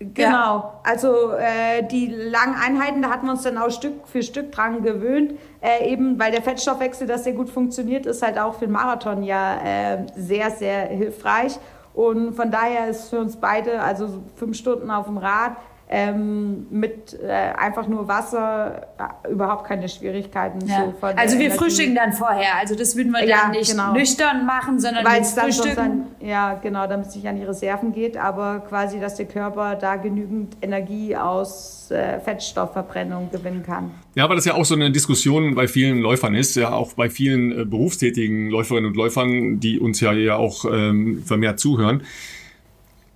Genau, also äh, die langen Einheiten, da hatten wir uns dann auch Stück für Stück dran gewöhnt, äh, eben weil der Fettstoffwechsel, das sehr gut funktioniert, ist halt auch für den Marathon ja äh, sehr, sehr hilfreich. Und von daher ist für uns beide, also fünf Stunden auf dem Rad, ähm, mit äh, einfach nur Wasser äh, überhaupt keine Schwierigkeiten. Ja. So also wir Energie. frühstücken dann vorher. Also das würden wir ja, dann nicht genau. nüchtern machen, sondern Weil es dann frühstücken. Dann, ja, genau, damit es nicht an die Reserven geht, aber quasi, dass der Körper da genügend Energie aus äh, Fettstoffverbrennung gewinnen kann. Ja, aber das ja auch so eine Diskussion bei vielen Läufern ist, ja auch bei vielen äh, berufstätigen Läuferinnen und Läufern, die uns ja, ja auch ähm, vermehrt zuhören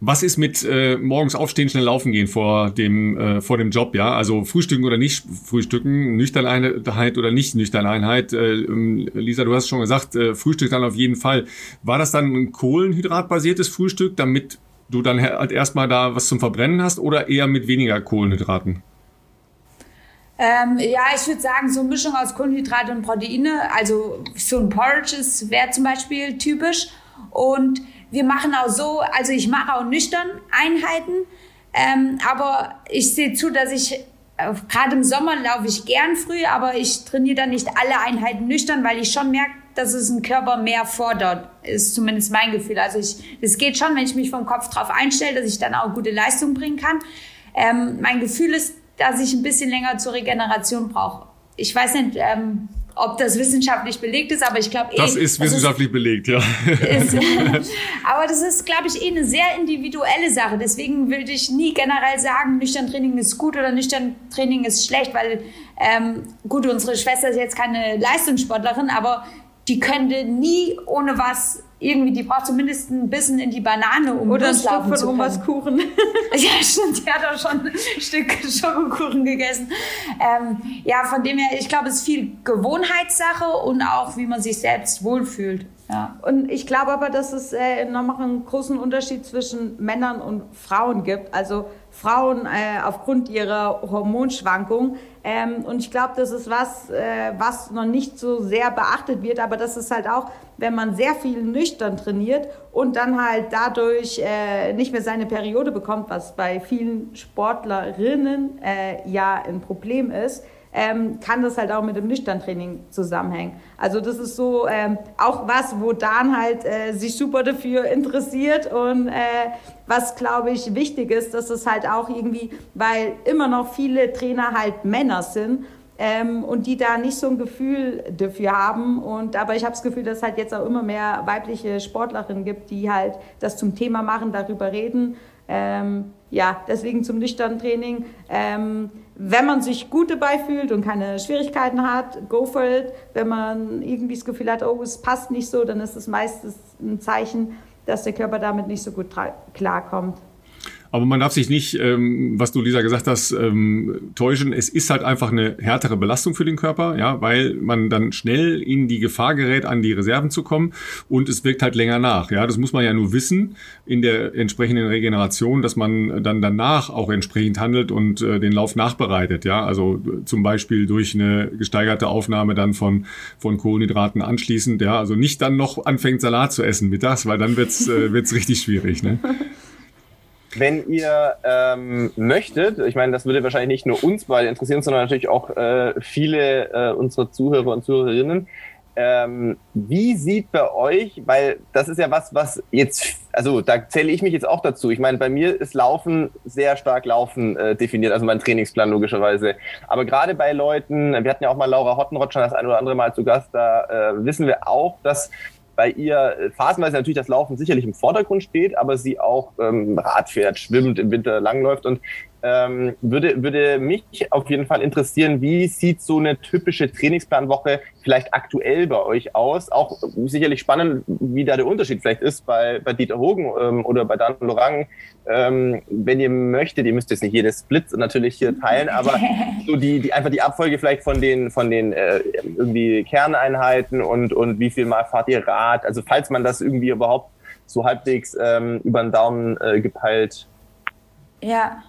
was ist mit äh, morgens aufstehen, schnell laufen gehen vor dem, äh, vor dem Job, ja? Also frühstücken oder nicht frühstücken, nüchterne Einheit oder nicht nüchterne Einheit. Äh, Lisa, du hast schon gesagt, äh, Frühstück dann auf jeden Fall. War das dann ein kohlenhydratbasiertes Frühstück, damit du dann halt erstmal da was zum Verbrennen hast oder eher mit weniger Kohlenhydraten? Ähm, ja, ich würde sagen, so eine Mischung aus Kohlenhydrate und Proteine. Also so ein Porridge wäre zum Beispiel typisch. Und wir machen auch so, also ich mache auch nüchtern Einheiten, ähm, aber ich sehe zu, dass ich äh, gerade im Sommer laufe ich gern früh, aber ich trainiere dann nicht alle Einheiten nüchtern, weil ich schon merke, dass es ein Körper mehr fordert, ist zumindest mein Gefühl. Also ich, es geht schon, wenn ich mich vom Kopf drauf einstelle, dass ich dann auch gute Leistung bringen kann. Ähm, mein Gefühl ist, dass ich ein bisschen länger zur Regeneration brauche. Ich weiß nicht, ähm, ob das wissenschaftlich belegt ist, aber ich glaube eh. Das ist wissenschaftlich ist, belegt, ja. Ist, aber das ist, glaube ich, eh eine sehr individuelle Sache. Deswegen würde ich nie generell sagen, nüchtern Training ist gut oder nüchtern Training ist schlecht, weil ähm, gut, unsere Schwester ist jetzt keine Leistungssportlerin, aber die könnte nie ohne was irgendwie, die braucht zumindest ein bisschen in die Banane, um Oder ein Stück von Omas Kuchen. ja, stimmt, die hat auch schon ein Stück Schokokuchen gegessen. Ähm, ja, von dem her, ich glaube, es ist viel Gewohnheitssache und auch, wie man sich selbst wohlfühlt. Ja. Und ich glaube aber, dass es äh, nochmal einen großen Unterschied zwischen Männern und Frauen gibt. Also Frauen äh, aufgrund ihrer Hormonschwankung. Ähm, und ich glaube, das ist was, äh, was noch nicht so sehr beachtet wird, aber das ist halt auch, wenn man sehr viel nüchtern trainiert und dann halt dadurch äh, nicht mehr seine Periode bekommt, was bei vielen Sportlerinnen äh, ja ein Problem ist ähm, kann das halt auch mit dem Nüchtern-Training zusammenhängen. Also das ist so ähm, auch was, wo Dan halt äh, sich super dafür interessiert und äh, was, glaube ich, wichtig ist, dass es halt auch irgendwie, weil immer noch viele Trainer halt Männer sind, ähm, und die da nicht so ein Gefühl dafür haben. Und aber ich habe das Gefühl, dass es halt jetzt auch immer mehr weibliche Sportlerinnen gibt, die halt das zum Thema machen, darüber reden. Ähm, ja, deswegen zum nüchternen Training. Wenn man sich gut dabei fühlt und keine Schwierigkeiten hat, go for it. Wenn man irgendwie das Gefühl hat, oh, es passt nicht so, dann ist es meistens ein Zeichen, dass der Körper damit nicht so gut klarkommt. Aber man darf sich nicht, ähm, was du Lisa gesagt hast, ähm, täuschen. Es ist halt einfach eine härtere Belastung für den Körper, ja, weil man dann schnell in die Gefahr gerät, an die Reserven zu kommen und es wirkt halt länger nach. Ja, das muss man ja nur wissen in der entsprechenden Regeneration, dass man dann danach auch entsprechend handelt und äh, den Lauf nachbereitet. Ja, also zum Beispiel durch eine gesteigerte Aufnahme dann von von Kohlenhydraten anschließend. Ja, also nicht dann noch anfängt Salat zu essen mittags, weil dann wird's äh, wird's richtig schwierig. Ne? Wenn ihr ähm, möchtet, ich meine, das würde wahrscheinlich nicht nur uns beide interessieren, sondern natürlich auch äh, viele äh, unserer Zuhörer und Zuhörerinnen. Ähm, wie sieht bei euch, weil das ist ja was, was jetzt, also da zähle ich mich jetzt auch dazu. Ich meine, bei mir ist Laufen sehr stark Laufen äh, definiert, also mein Trainingsplan logischerweise. Aber gerade bei Leuten, wir hatten ja auch mal Laura Hottenrott schon das ein oder andere Mal zu Gast, da äh, wissen wir auch, dass bei ihr äh, phasenweise natürlich das Laufen sicherlich im Vordergrund steht, aber sie auch ähm, Rad fährt, schwimmt, im Winter langläuft und ähm, würde, würde mich auf jeden Fall interessieren, wie sieht so eine typische Trainingsplanwoche vielleicht aktuell bei euch aus? Auch sicherlich spannend, wie da der Unterschied vielleicht ist bei, bei Dieter Hogen ähm, oder bei Dan Lorang. Ähm, wenn ihr möchtet, ihr müsst jetzt nicht jedes Split natürlich hier teilen, aber so die, die einfach die Abfolge vielleicht von den, von den äh, irgendwie Kerneinheiten und, und wie viel Mal fahrt ihr Rad? Also falls man das irgendwie überhaupt so halbwegs ähm, über den Daumen äh, gepeilt. Ja,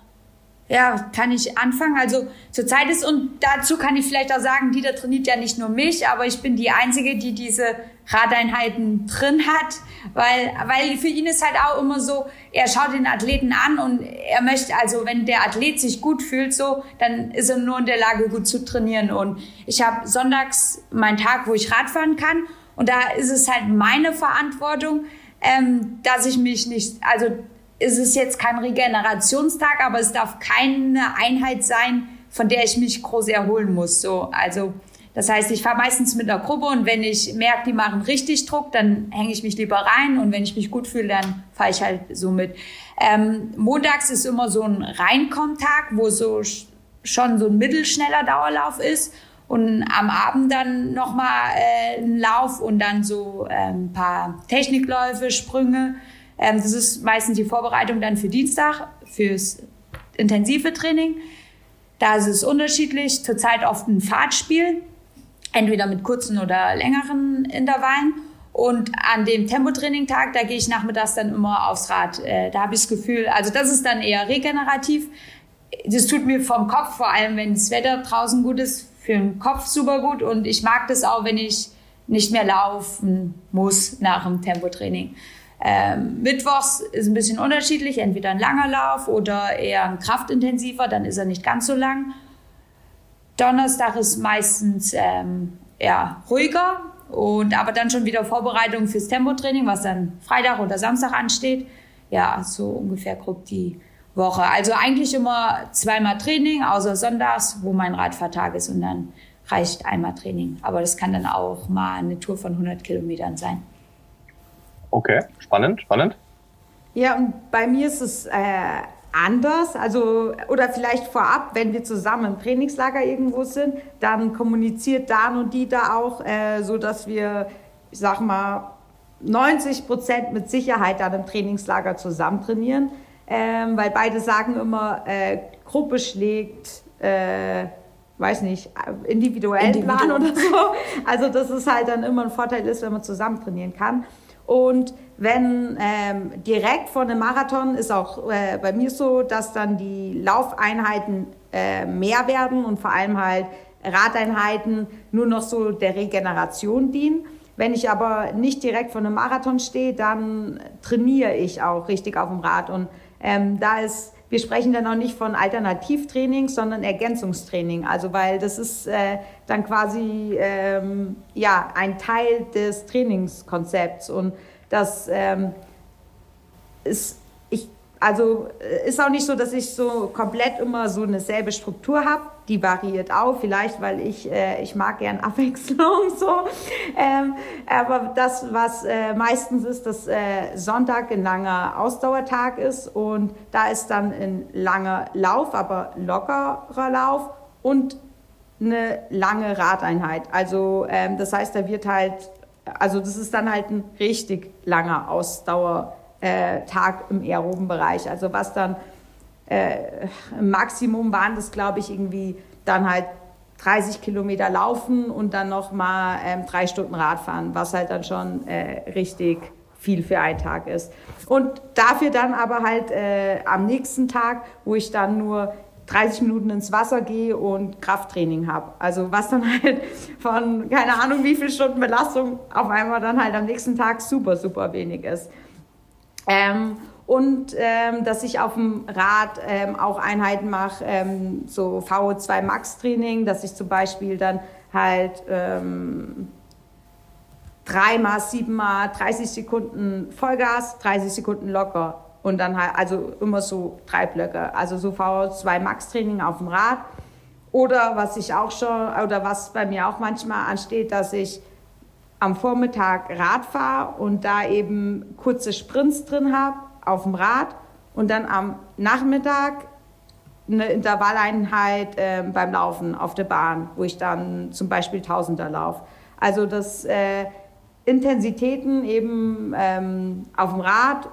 ja, kann ich anfangen. Also zurzeit ist und dazu kann ich vielleicht auch sagen, Dieter trainiert ja nicht nur mich, aber ich bin die einzige, die diese Radeinheiten drin hat, weil weil für ihn ist halt auch immer so, er schaut den Athleten an und er möchte also, wenn der Athlet sich gut fühlt, so, dann ist er nur in der Lage gut zu trainieren und ich habe sonntags meinen Tag, wo ich Radfahren kann und da ist es halt meine Verantwortung, ähm, dass ich mich nicht, also ist es jetzt kein Regenerationstag, aber es darf keine Einheit sein, von der ich mich groß erholen muss. So, also das heißt, ich fahre meistens mit einer Gruppe und wenn ich merke, die machen richtig Druck, dann hänge ich mich lieber rein und wenn ich mich gut fühle, dann fahre ich halt so mit. Ähm, montags ist immer so ein Reinkommtag, wo so schon so ein mittelschneller Dauerlauf ist und am Abend dann nochmal äh, ein Lauf und dann so äh, ein paar Technikläufe, Sprünge. Ähm, das ist meistens die Vorbereitung dann für Dienstag, fürs intensive Training. Da ist es unterschiedlich, zurzeit oft ein Fahrtspiel, entweder mit kurzen oder längeren Intervallen. Und an dem Tempotraining-Tag, da gehe ich nachmittags dann immer aufs Rad. Äh, da habe ich das Gefühl, also das ist dann eher regenerativ. Das tut mir vom Kopf, vor allem wenn das Wetter draußen gut ist, für den Kopf super gut. Und ich mag das auch, wenn ich nicht mehr laufen muss nach dem Tempotraining. Ähm, Mittwochs ist ein bisschen unterschiedlich, entweder ein langer Lauf oder eher ein kraftintensiver, dann ist er nicht ganz so lang. Donnerstag ist meistens ähm, eher ruhiger und aber dann schon wieder Vorbereitung fürs Tempotraining, was dann Freitag oder Samstag ansteht. Ja, so ungefähr grob die Woche. Also eigentlich immer zweimal Training, außer Sonntags, wo mein Radfahrtag ist und dann reicht einmal Training. Aber das kann dann auch mal eine Tour von 100 Kilometern sein. Okay, spannend, spannend. Ja, und bei mir ist es äh, anders. Also, oder vielleicht vorab, wenn wir zusammen im Trainingslager irgendwo sind, dann kommuniziert Dan und Dieter auch, äh, so dass wir, ich sag mal, 90 Prozent mit Sicherheit dann im Trainingslager zusammen trainieren. Ähm, weil beide sagen immer, äh, Gruppe schlägt, äh, weiß nicht, individuellen Individuum. Plan oder so. Also, dass es halt dann immer ein Vorteil ist, wenn man zusammen trainieren kann. Und wenn ähm, direkt vor einem Marathon ist auch äh, bei mir so, dass dann die Laufeinheiten äh, mehr werden und vor allem halt Radeinheiten nur noch so der Regeneration dienen. Wenn ich aber nicht direkt vor einem Marathon stehe, dann trainiere ich auch richtig auf dem Rad. Und ähm, da ist, wir sprechen dann auch nicht von Alternativtraining, sondern Ergänzungstraining. Also weil das ist äh, dann quasi ähm, ja ein Teil des Trainingskonzepts und das ähm, ist ich also äh, ist auch nicht so, dass ich so komplett immer so eine selbe Struktur habe. Die variiert auch, vielleicht, weil ich, äh, ich mag gern Abwechslung so. Ähm, aber das, was äh, meistens ist, dass äh, Sonntag ein langer Ausdauertag ist und da ist dann ein langer Lauf, aber lockerer Lauf und eine lange Radeinheit. Also ähm, das heißt, da wird halt, also das ist dann halt ein richtig langer Ausdauer äh, im aeroben Bereich. Also was dann äh, im Maximum waren das, glaube ich, irgendwie dann halt 30 Kilometer laufen und dann noch mal ähm, drei Stunden Radfahren, was halt dann schon äh, richtig viel für einen Tag ist. Und dafür dann aber halt äh, am nächsten Tag, wo ich dann nur 30 Minuten ins Wasser gehe und Krafttraining habe. Also was dann halt von keine Ahnung wie viel Stunden Belastung auf einmal dann halt am nächsten Tag super, super wenig ist. Ähm, und ähm, dass ich auf dem Rad ähm, auch Einheiten mache, ähm, so VO2 Max Training, dass ich zum Beispiel dann halt ähm, dreimal, siebenmal, 30 Sekunden Vollgas, 30 Sekunden locker. Und dann halt, also immer so drei Blöcke, also so VO2 Max Training auf dem Rad. Oder was ich auch schon, oder was bei mir auch manchmal ansteht, dass ich am Vormittag Rad fahre und da eben kurze Sprints drin habe auf dem Rad und dann am Nachmittag eine Intervalleinheit äh, beim Laufen auf der Bahn, wo ich dann zum Beispiel Tausender laufe. Also dass äh, Intensitäten eben ähm, auf dem Rad,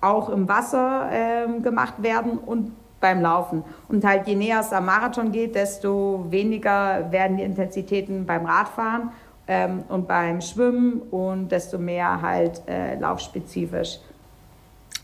auch im Wasser äh, gemacht werden und beim Laufen. Und halt je näher es am Marathon geht, desto weniger werden die Intensitäten beim Radfahren ähm, und beim Schwimmen und desto mehr halt äh, laufspezifisch.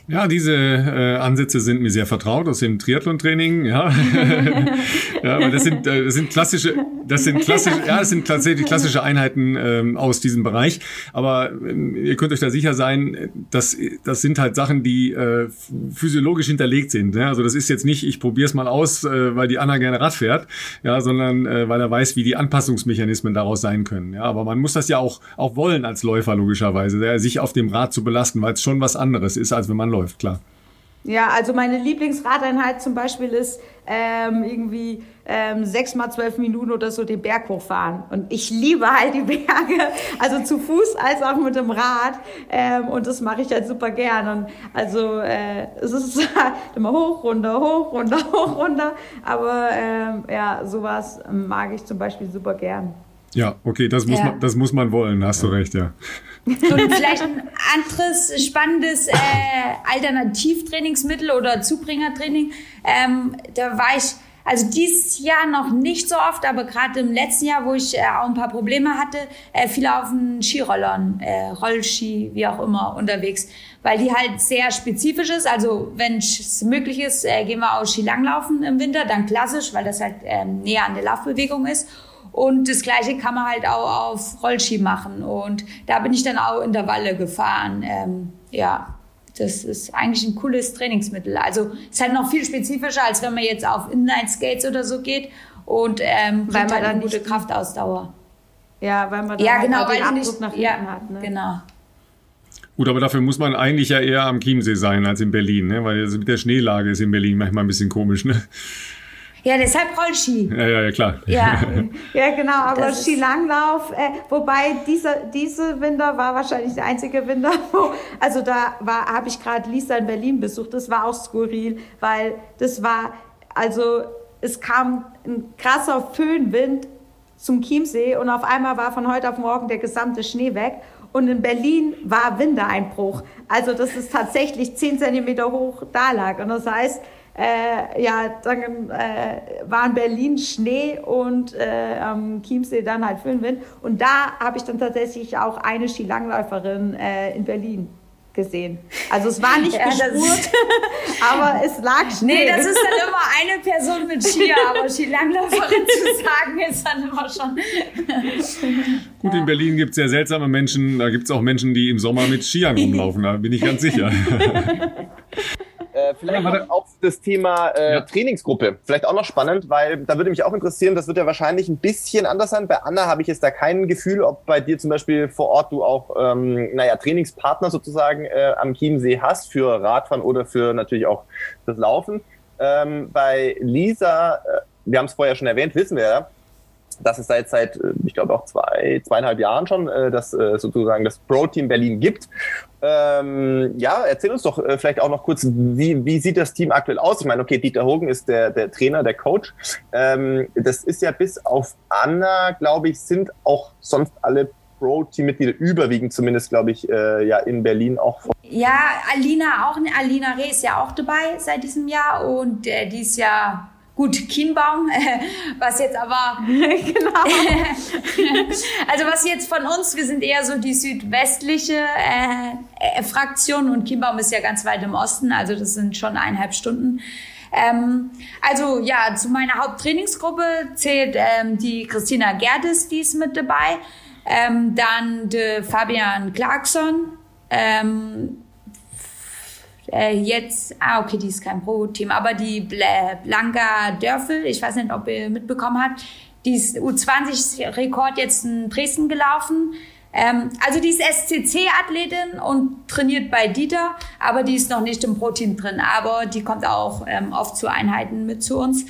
Ja, diese äh, Ansätze sind mir sehr vertraut aus dem Triathlon-Training. Ja, ja aber das sind, äh, das sind klassische, das sind klassische, ja, das sind tatsächlich klassische Einheiten ähm, aus diesem Bereich. Aber ähm, ihr könnt euch da sicher sein, dass das sind halt Sachen, die äh, physiologisch hinterlegt sind. Ja? Also das ist jetzt nicht, ich probiere es mal aus, äh, weil die Anna gerne Rad fährt, ja, sondern äh, weil er weiß, wie die Anpassungsmechanismen daraus sein können. Ja, aber man muss das ja auch auch wollen als Läufer logischerweise, ja, sich auf dem Rad zu belasten, weil es schon was anderes ist, als wenn man läuft, klar. Ja, also meine Lieblingsradeinheit zum Beispiel ist ähm, irgendwie ähm, sechs mal zwölf Minuten oder so den Berg hochfahren. Und ich liebe halt die Berge, also zu Fuß als auch mit dem Rad. Ähm, und das mache ich halt super gern. Und also äh, es ist halt immer hoch, runter, hoch, runter, hoch, runter. Aber ähm, ja, sowas mag ich zum Beispiel super gern. Ja, okay, das muss, ja. man, das muss man wollen, hast du recht, ja. Und vielleicht ein anderes spannendes äh, Alternativtrainingsmittel oder Zubringertraining. Ähm, da war ich also dieses Jahr noch nicht so oft, aber gerade im letzten Jahr, wo ich äh, auch ein paar Probleme hatte, äh, viel auf den Skirollern, äh, Rollski, wie auch immer, unterwegs, weil die halt sehr spezifisch ist. Also wenn es möglich ist, äh, gehen wir auch Skilanglaufen im Winter, dann klassisch, weil das halt ähm, näher an der Laufbewegung ist. Und das Gleiche kann man halt auch auf Rollski machen. Und da bin ich dann auch in der Walle gefahren. Ähm, ja, das ist eigentlich ein cooles Trainingsmittel. Also ist halt noch viel spezifischer, als wenn man jetzt auf Inline-Skates oder so geht. Und ähm, weil man halt dann gute Kraftausdauer. Ja, weil man dann ja, halt genau, den Abdruck nicht, nach hinten ja, hat. Ne? Genau. Gut, aber dafür muss man eigentlich ja eher am Chiemsee sein als in Berlin, ne? weil mit der Schneelage ist in Berlin manchmal ein bisschen komisch. Ne? Ja, deshalb Rollski. Ja, ja, ja, klar. Ja, ja genau, aber Skilanglauf, äh, wobei dieser, diese Winter war wahrscheinlich der einzige Winter, wo, also da war, habe ich gerade Lisa in Berlin besucht, das war auch skurril, weil das war, also es kam ein krasser Föhnwind zum Chiemsee und auf einmal war von heute auf morgen der gesamte Schnee weg und in Berlin war Wintereinbruch. Also das ist tatsächlich 10 Zentimeter hoch da lag und das heißt, äh, ja, dann äh, war in Berlin Schnee und äh, am Chiemsee dann halt Föhnwind. Und da habe ich dann tatsächlich auch eine Skilangläuferin äh, in Berlin gesehen. Also es war nicht ja, gespurt, aber es lag Schnee. Nee, das ist dann immer eine Person mit Skier, aber Skilangläuferin zu sagen ist dann immer schon... Gut, in Berlin gibt es sehr seltsame Menschen, da gibt es auch Menschen, die im Sommer mit Skiern rumlaufen, da bin ich ganz sicher. Vielleicht ja, auf das Thema äh, ja. Trainingsgruppe. Vielleicht auch noch spannend, weil da würde mich auch interessieren, das wird ja wahrscheinlich ein bisschen anders sein. Bei Anna habe ich jetzt da kein Gefühl, ob bei dir zum Beispiel vor Ort du auch, ähm, naja, Trainingspartner sozusagen äh, am Chiemsee hast für Radfahren oder für natürlich auch das Laufen. Ähm, bei Lisa, äh, wir haben es vorher schon erwähnt, wissen wir ja, dass es seit, seit äh, ich glaube auch zwei, zweieinhalb Jahren schon, äh, dass äh, sozusagen das Pro-Team Berlin gibt. Ähm, ja, erzähl uns doch äh, vielleicht auch noch kurz, wie, wie sieht das Team aktuell aus? Ich meine, okay, Dieter Hogen ist der, der Trainer, der Coach. Ähm, das ist ja bis auf Anna, glaube ich, sind auch sonst alle Pro-Team-Mitglieder, überwiegend zumindest, glaube ich, äh, ja in Berlin auch. Ja, Alina auch, Alina Reh ist ja auch dabei seit diesem Jahr und äh, die ist ja Gut, Kienbaum, was jetzt aber, genau. also was jetzt von uns, wir sind eher so die südwestliche äh, äh, Fraktion und Kienbaum ist ja ganz weit im Osten, also das sind schon eineinhalb Stunden. Ähm, also ja, zu meiner Haupttrainingsgruppe zählt ähm, die Christina Gerdes, die ist mit dabei, ähm, dann der Fabian Clarkson, ähm, äh, jetzt, ah, okay, die ist kein Pro-Team, aber die Blanca Dörfel, ich weiß nicht, ob ihr mitbekommen habt, die ist U20-Rekord jetzt in Dresden gelaufen. Ähm, also die ist SCC-Athletin und trainiert bei Dieter, aber die ist noch nicht im Pro-Team drin. Aber die kommt auch ähm, oft zu Einheiten mit zu uns.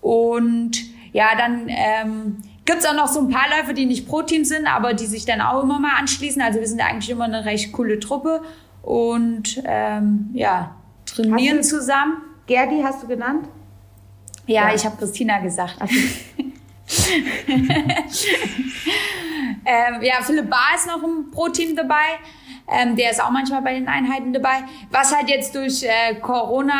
Und ja, dann ähm, gibt es auch noch so ein paar Läufer, die nicht Pro-Team sind, aber die sich dann auch immer mal anschließen. Also wir sind eigentlich immer eine recht coole Truppe und ähm, ja, trainieren zusammen. Gerdi hast du genannt? Ja, ja. ich habe Christina gesagt. ähm, ja, Philipp Bar ist noch im Pro-Team dabei. Ähm, der ist auch manchmal bei den Einheiten dabei. Was halt jetzt durch äh, Corona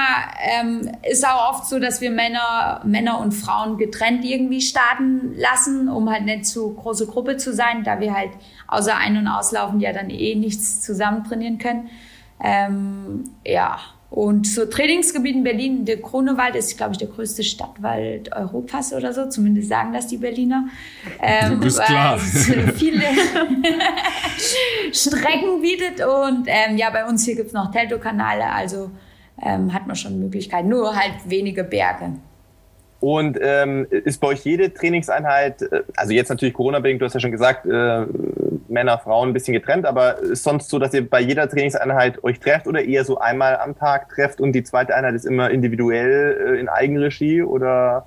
ähm, ist auch oft so, dass wir Männer, Männer und Frauen getrennt irgendwie starten lassen, um halt nicht zu große Gruppe zu sein, da wir halt außer Ein- und Auslaufen ja dann eh nichts zusammen trainieren können. Ähm, ja, und so Trainingsgebiet in Berlin, der Kronewald ist, glaube ich, der größte Stadtwald Europas oder so. Zumindest sagen das die Berliner. Ähm, du bist klar. viele Strecken bietet. Und ähm, ja, bei uns hier gibt's noch Teltow-Kanale, also ähm, hat man schon Möglichkeiten. Nur halt wenige Berge. Und ähm, ist bei euch jede Trainingseinheit, äh, also jetzt natürlich Corona-bedingt, du hast ja schon gesagt, äh, Männer, Frauen ein bisschen getrennt, aber ist sonst so, dass ihr bei jeder Trainingseinheit euch trefft oder eher so einmal am Tag trefft und die zweite Einheit ist immer individuell äh, in Eigenregie oder?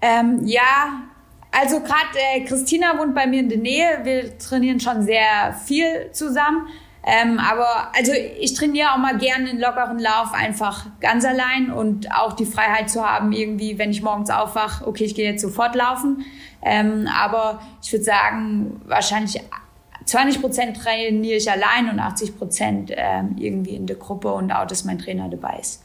Ähm, ja, also gerade äh, Christina wohnt bei mir in der Nähe. Wir trainieren schon sehr viel zusammen. Ähm, aber also ich trainiere auch mal gerne einen lockeren Lauf einfach ganz allein und auch die Freiheit zu haben, irgendwie, wenn ich morgens aufwache, okay, ich gehe jetzt sofort laufen. Ähm, aber ich würde sagen, wahrscheinlich 20 Prozent trainiere ich allein und 80 Prozent ähm, irgendwie in der Gruppe und auch, dass mein Trainer dabei ist.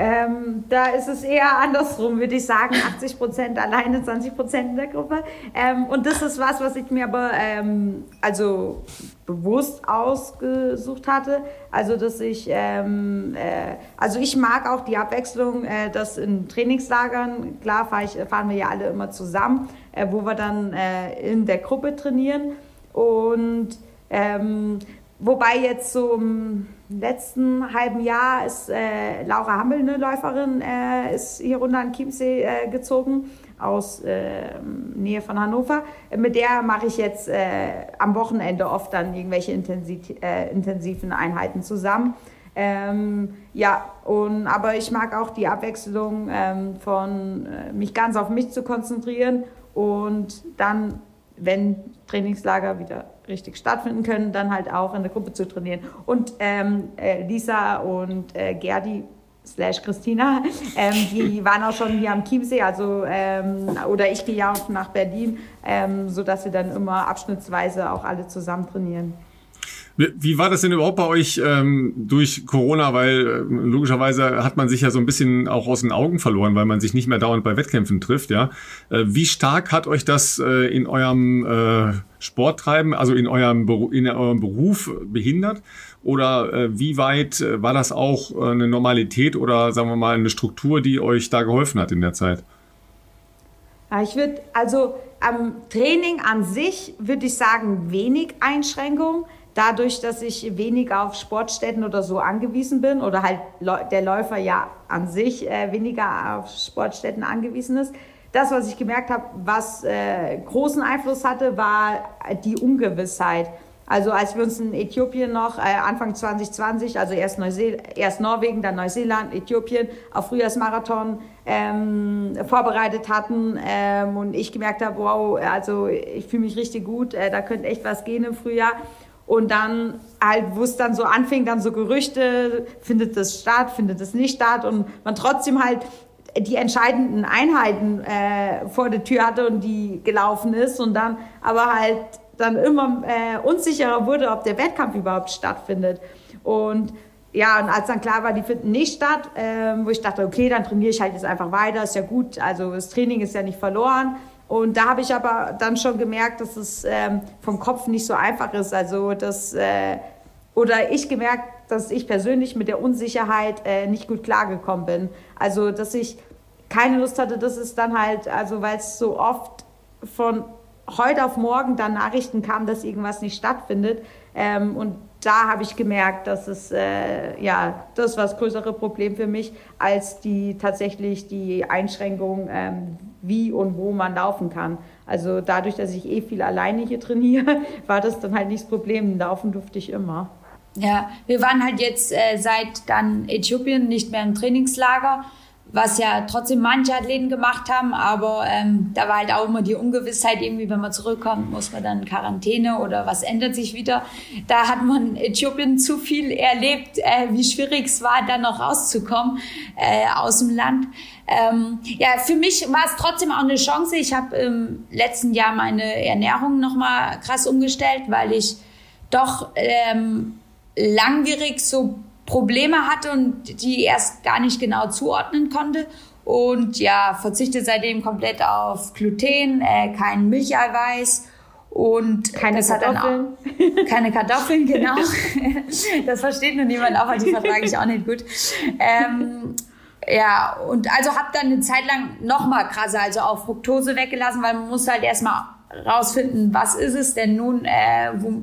Ähm, da ist es eher andersrum, würde ich sagen. 80 Prozent alleine, 20 Prozent in der Gruppe. Ähm, und das ist was, was ich mir aber ähm, also bewusst ausgesucht hatte. Also dass ich, ähm, äh, also ich mag auch die Abwechslung, äh, dass in Trainingslagern, klar fahr ich, fahren wir ja alle immer zusammen, äh, wo wir dann äh, in der Gruppe trainieren. Und ähm, wobei jetzt im letzten halben Jahr ist äh, Laura Hammel, eine Läuferin, äh, ist hier runter an Chiemsee gezogen aus äh, Nähe von Hannover. Mit der mache ich jetzt äh, am Wochenende oft dann irgendwelche intensiv, äh, intensiven Einheiten zusammen. Ähm, ja, und, aber ich mag auch die Abwechslung ähm, von äh, mich ganz auf mich zu konzentrieren und dann, wenn Trainingslager wieder richtig stattfinden können, dann halt auch in der Gruppe zu trainieren. Und ähm, äh, Lisa und äh, Gerdi slash Christina, ähm, die waren auch schon hier am Chiemsee, also ähm, oder ich gehe ja auch nach Berlin, ähm, sodass wir dann immer abschnittsweise auch alle zusammen trainieren. Wie war das denn überhaupt bei euch ähm, durch Corona? Weil äh, logischerweise hat man sich ja so ein bisschen auch aus den Augen verloren, weil man sich nicht mehr dauernd bei Wettkämpfen trifft. Ja, äh, wie stark hat euch das äh, in eurem äh, Sporttreiben, also in eurem, Beru in eurem Beruf behindert? Oder äh, wie weit äh, war das auch äh, eine Normalität oder sagen wir mal eine Struktur, die euch da geholfen hat in der Zeit? Ja, ich würde also am Training an sich würde ich sagen wenig Einschränkungen dadurch, dass ich weniger auf Sportstätten oder so angewiesen bin oder halt der Läufer ja an sich äh, weniger auf Sportstätten angewiesen ist. Das, was ich gemerkt habe, was äh, großen Einfluss hatte, war die Ungewissheit. Also als wir uns in Äthiopien noch äh, Anfang 2020, also erst, erst Norwegen, dann Neuseeland, Äthiopien auf Frühjahrsmarathon ähm, vorbereitet hatten ähm, und ich gemerkt habe, wow, also ich fühle mich richtig gut, äh, da könnte echt was gehen im Frühjahr. Und dann halt, wo es dann so anfing, dann so Gerüchte, findet das statt, findet das nicht statt und man trotzdem halt die entscheidenden Einheiten äh, vor der Tür hatte und die gelaufen ist und dann aber halt dann immer äh, unsicherer wurde, ob der Wettkampf überhaupt stattfindet. Und ja, und als dann klar war, die finden nicht statt, äh, wo ich dachte, okay, dann trainiere ich halt jetzt einfach weiter, ist ja gut, also das Training ist ja nicht verloren. Und da habe ich aber dann schon gemerkt, dass es ähm, vom Kopf nicht so einfach ist. Also das äh, oder ich gemerkt, dass ich persönlich mit der Unsicherheit äh, nicht gut klargekommen bin. Also dass ich keine Lust hatte, dass es dann halt, also weil es so oft von heute auf morgen dann Nachrichten kam, dass irgendwas nicht stattfindet. Ähm, und da habe ich gemerkt, dass es äh, ja das war das größere Problem für mich als die tatsächlich die Einschränkung, ähm, wie und wo man laufen kann. Also dadurch, dass ich eh viel alleine hier trainiere, war das dann halt nicht das Problem. Laufen durfte ich immer. Ja, wir waren halt jetzt äh, seit dann Äthiopien nicht mehr im Trainingslager was ja trotzdem manche Athleten gemacht haben, aber ähm, da war halt auch immer die Ungewissheit, irgendwie, wenn man zurückkommt, muss man dann Quarantäne oder was ändert sich wieder. Da hat man in Äthiopien zu viel erlebt, äh, wie schwierig es war, dann noch rauszukommen äh, aus dem Land. Ähm, ja, für mich war es trotzdem auch eine Chance. Ich habe im letzten Jahr meine Ernährung nochmal krass umgestellt, weil ich doch ähm, langwierig so Probleme hatte und die erst gar nicht genau zuordnen konnte. Und ja, verzichte seitdem komplett auf Gluten, äh, kein Milcheiweiß und keine Kartoffeln. Auch, keine Kartoffeln, genau. das versteht nur niemand, aber die vertrage ich auch nicht gut. Ähm, ja, und also habe dann eine Zeit lang noch mal krasser, also auch Fructose weggelassen, weil man muss halt erstmal rausfinden, was ist es denn nun, äh, wo,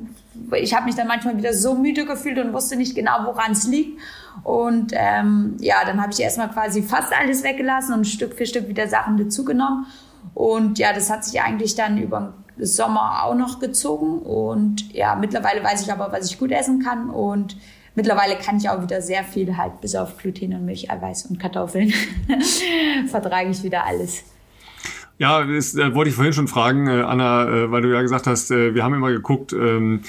ich habe mich dann manchmal wieder so müde gefühlt und wusste nicht genau, woran es liegt. Und ähm, ja, dann habe ich erstmal quasi fast alles weggelassen und Stück für Stück wieder Sachen dazugenommen. Und ja, das hat sich eigentlich dann über den Sommer auch noch gezogen. Und ja, mittlerweile weiß ich aber, was ich gut essen kann. Und mittlerweile kann ich auch wieder sehr viel halt, bis auf Gluten und Milch, Eiweiß und Kartoffeln, vertrage ich wieder alles. Ja, das äh, wollte ich vorhin schon fragen, äh, Anna, äh, weil du ja gesagt hast, äh, wir haben immer geguckt, ähm,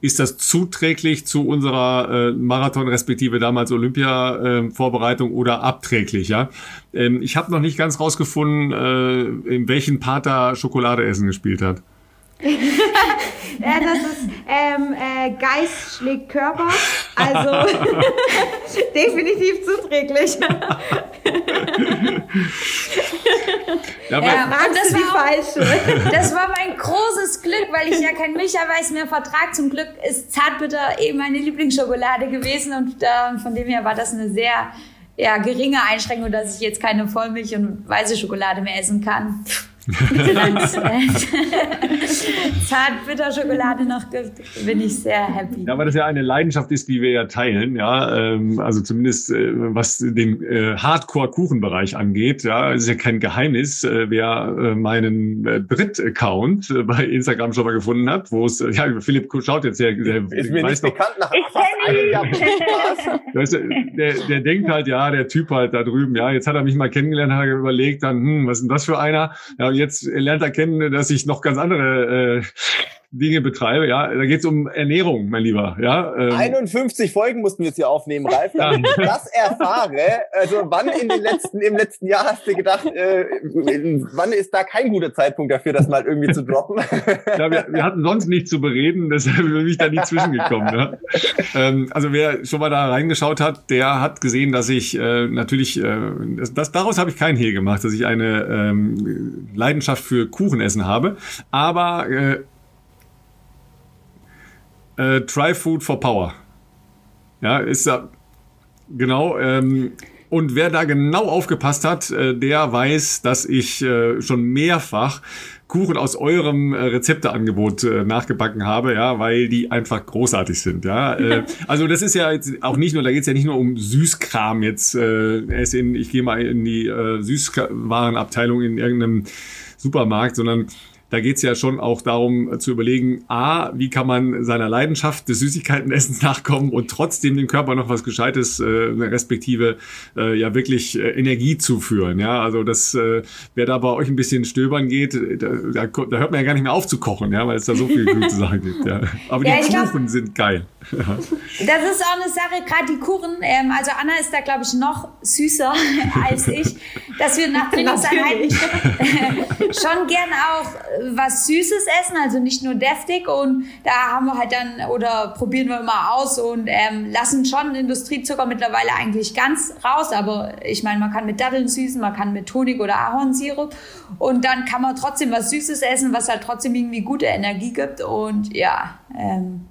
ist das zuträglich zu unserer äh, Marathon respektive damals Olympia-Vorbereitung äh, oder abträglich? Ja, ähm, ich habe noch nicht ganz rausgefunden, äh, in welchen Pater Schokolade Essen gespielt hat. ja, das ist ähm, äh, Geist schlägt Körper, also definitiv zuträglich. ja, ja, das, war, falsche. das war mein großes Glück, weil ich ja kein Milcheiweiß mehr vertrag. Zum Glück ist Zartbitter eben meine Lieblingsschokolade gewesen und äh, von dem her war das eine sehr ja, geringe Einschränkung, dass ich jetzt keine Vollmilch und weiße Schokolade mehr essen kann. Zartbitterschokolade noch gibt, bin ich sehr happy. Ja, weil das ja eine Leidenschaft ist, die wir ja teilen, ja, ähm, also zumindest äh, was den äh, Hardcore-Kuchenbereich angeht, ja, ist ja kein Geheimnis, äh, wer äh, meinen Brit-Account äh, bei Instagram schon mal gefunden hat, wo es, ja, Philipp schaut jetzt sehr, der ist mir nicht bekannt nach fast weißt du, der, der denkt halt, ja, der Typ halt da drüben, ja, jetzt hat er mich mal kennengelernt, hat er überlegt, dann, hm, was ist denn das für einer? Ja, jetzt lernt er kennen, dass ich noch ganz andere äh, Dinge betreibe. Ja, da geht es um Ernährung, mein Lieber. Ja, ähm. 51 Folgen mussten wir jetzt hier aufnehmen, Ralf, ich das erfahre. Also wann in den letzten, im letzten Jahr hast du gedacht, äh, wann ist da kein guter Zeitpunkt dafür, das mal irgendwie zu droppen? Ja, wir, wir hatten sonst nichts zu bereden, deshalb bin ich da nie zwischengekommen. Ja. Ähm, also wer schon mal da reingeschaut hat, der hat gesehen, dass ich äh, natürlich, äh, das, daraus habe ich kein Hehl gemacht, dass ich eine ähm, Leidenschaft für Kuchenessen habe. Aber äh, äh, Try Food for Power. Ja, ist da genau. Ähm, und wer da genau aufgepasst hat, äh, der weiß, dass ich äh, schon mehrfach Kuchen aus eurem äh, Rezepteangebot nachgebacken habe, ja, weil die einfach großartig sind, ja. Also das ist ja jetzt auch nicht nur, da geht's ja nicht nur um Süßkram jetzt. In, ich gehe mal in die Süßwarenabteilung in irgendeinem Supermarkt, sondern da geht es ja schon auch darum äh, zu überlegen, a, wie kann man seiner Leidenschaft des Süßigkeitenessens nachkommen und trotzdem dem Körper noch was Gescheites, äh, respektive äh, ja wirklich äh, Energie zuführen. Ja, also das, äh, wer da bei euch ein bisschen stöbern geht, da, da, da hört man ja gar nicht mehr auf zu kochen, ja, weil es da so viele gute Sachen gibt. Ja. Aber ja, die Kuchen glaub, sind geil. Das ist auch eine Sache, gerade die Kuchen. Ähm, also Anna ist da, glaube ich, noch süßer als ich, dass wir nach Trainingseinheiten schon gern auch was Süßes essen, also nicht nur deftig. Und da haben wir halt dann oder probieren wir immer aus und ähm, lassen schon Industriezucker mittlerweile eigentlich ganz raus. Aber ich meine, man kann mit Datteln süßen, man kann mit Honig oder Ahornsirup und dann kann man trotzdem was Süßes essen, was halt trotzdem irgendwie gute Energie gibt. Und ja. Ähm,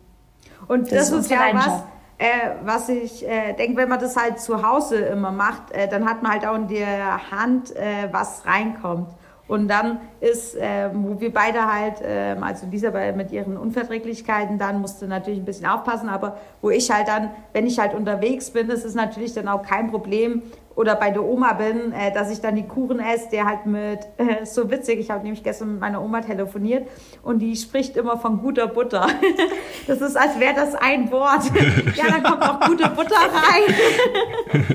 und das, das ist, ja was, äh, was ich äh, denke, wenn man das halt zu Hause immer macht, äh, dann hat man halt auch in der Hand, äh, was reinkommt. Und dann ist, äh, wo wir beide halt, äh, also Lisa mit ihren Unverträglichkeiten, dann musste natürlich ein bisschen aufpassen, aber wo ich halt dann, wenn ich halt unterwegs bin, ist es natürlich dann auch kein Problem, oder bei der Oma bin, äh, dass ich dann die Kuchen esse, der halt mit, äh, so witzig, ich habe nämlich gestern mit meiner Oma telefoniert und die spricht immer von guter Butter. Das ist, als wäre das ein Wort. Ja, da kommt auch gute Butter rein.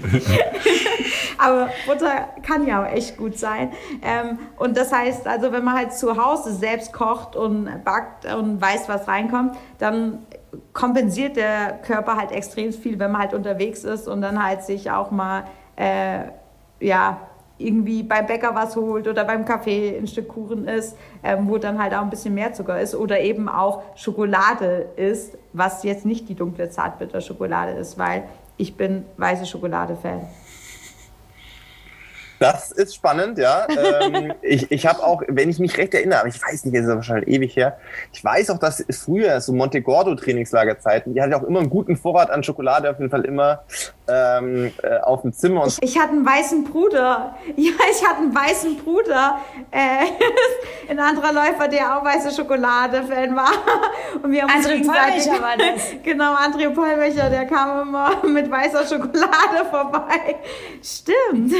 Aber Butter kann ja auch echt gut sein. Ähm, und das heißt, also wenn man halt zu Hause selbst kocht und backt und weiß, was reinkommt, dann kompensiert der Körper halt extrem viel, wenn man halt unterwegs ist und dann halt sich auch mal äh, ja, irgendwie beim Bäcker was holt oder beim Kaffee ein Stück Kuchen isst, ähm, wo dann halt auch ein bisschen mehr Zucker ist oder eben auch Schokolade ist, was jetzt nicht die dunkle Zartbitterschokolade ist, weil ich bin weiße Schokolade-Fan. Das ist spannend, ja. ähm, ich ich habe auch, wenn ich mich recht erinnere, aber ich weiß nicht, das ist wahrscheinlich ewig her, ich weiß auch, dass früher, so Montegordo-Trainingslagerzeiten, die hatte auch immer einen guten Vorrat an Schokolade, auf jeden Fall immer ähm, äh, auf dem Zimmer. Ich, ich, hatte einen weißen Bruder. Ja, ich hatte einen weißen Bruder. Äh, ein anderer Läufer, der auch weiße Schokolade-Fan war. Und wir haben André Pollmecher war das. Genau, André Pollmecher, der kam immer mit weißer Schokolade vorbei. Stimmt.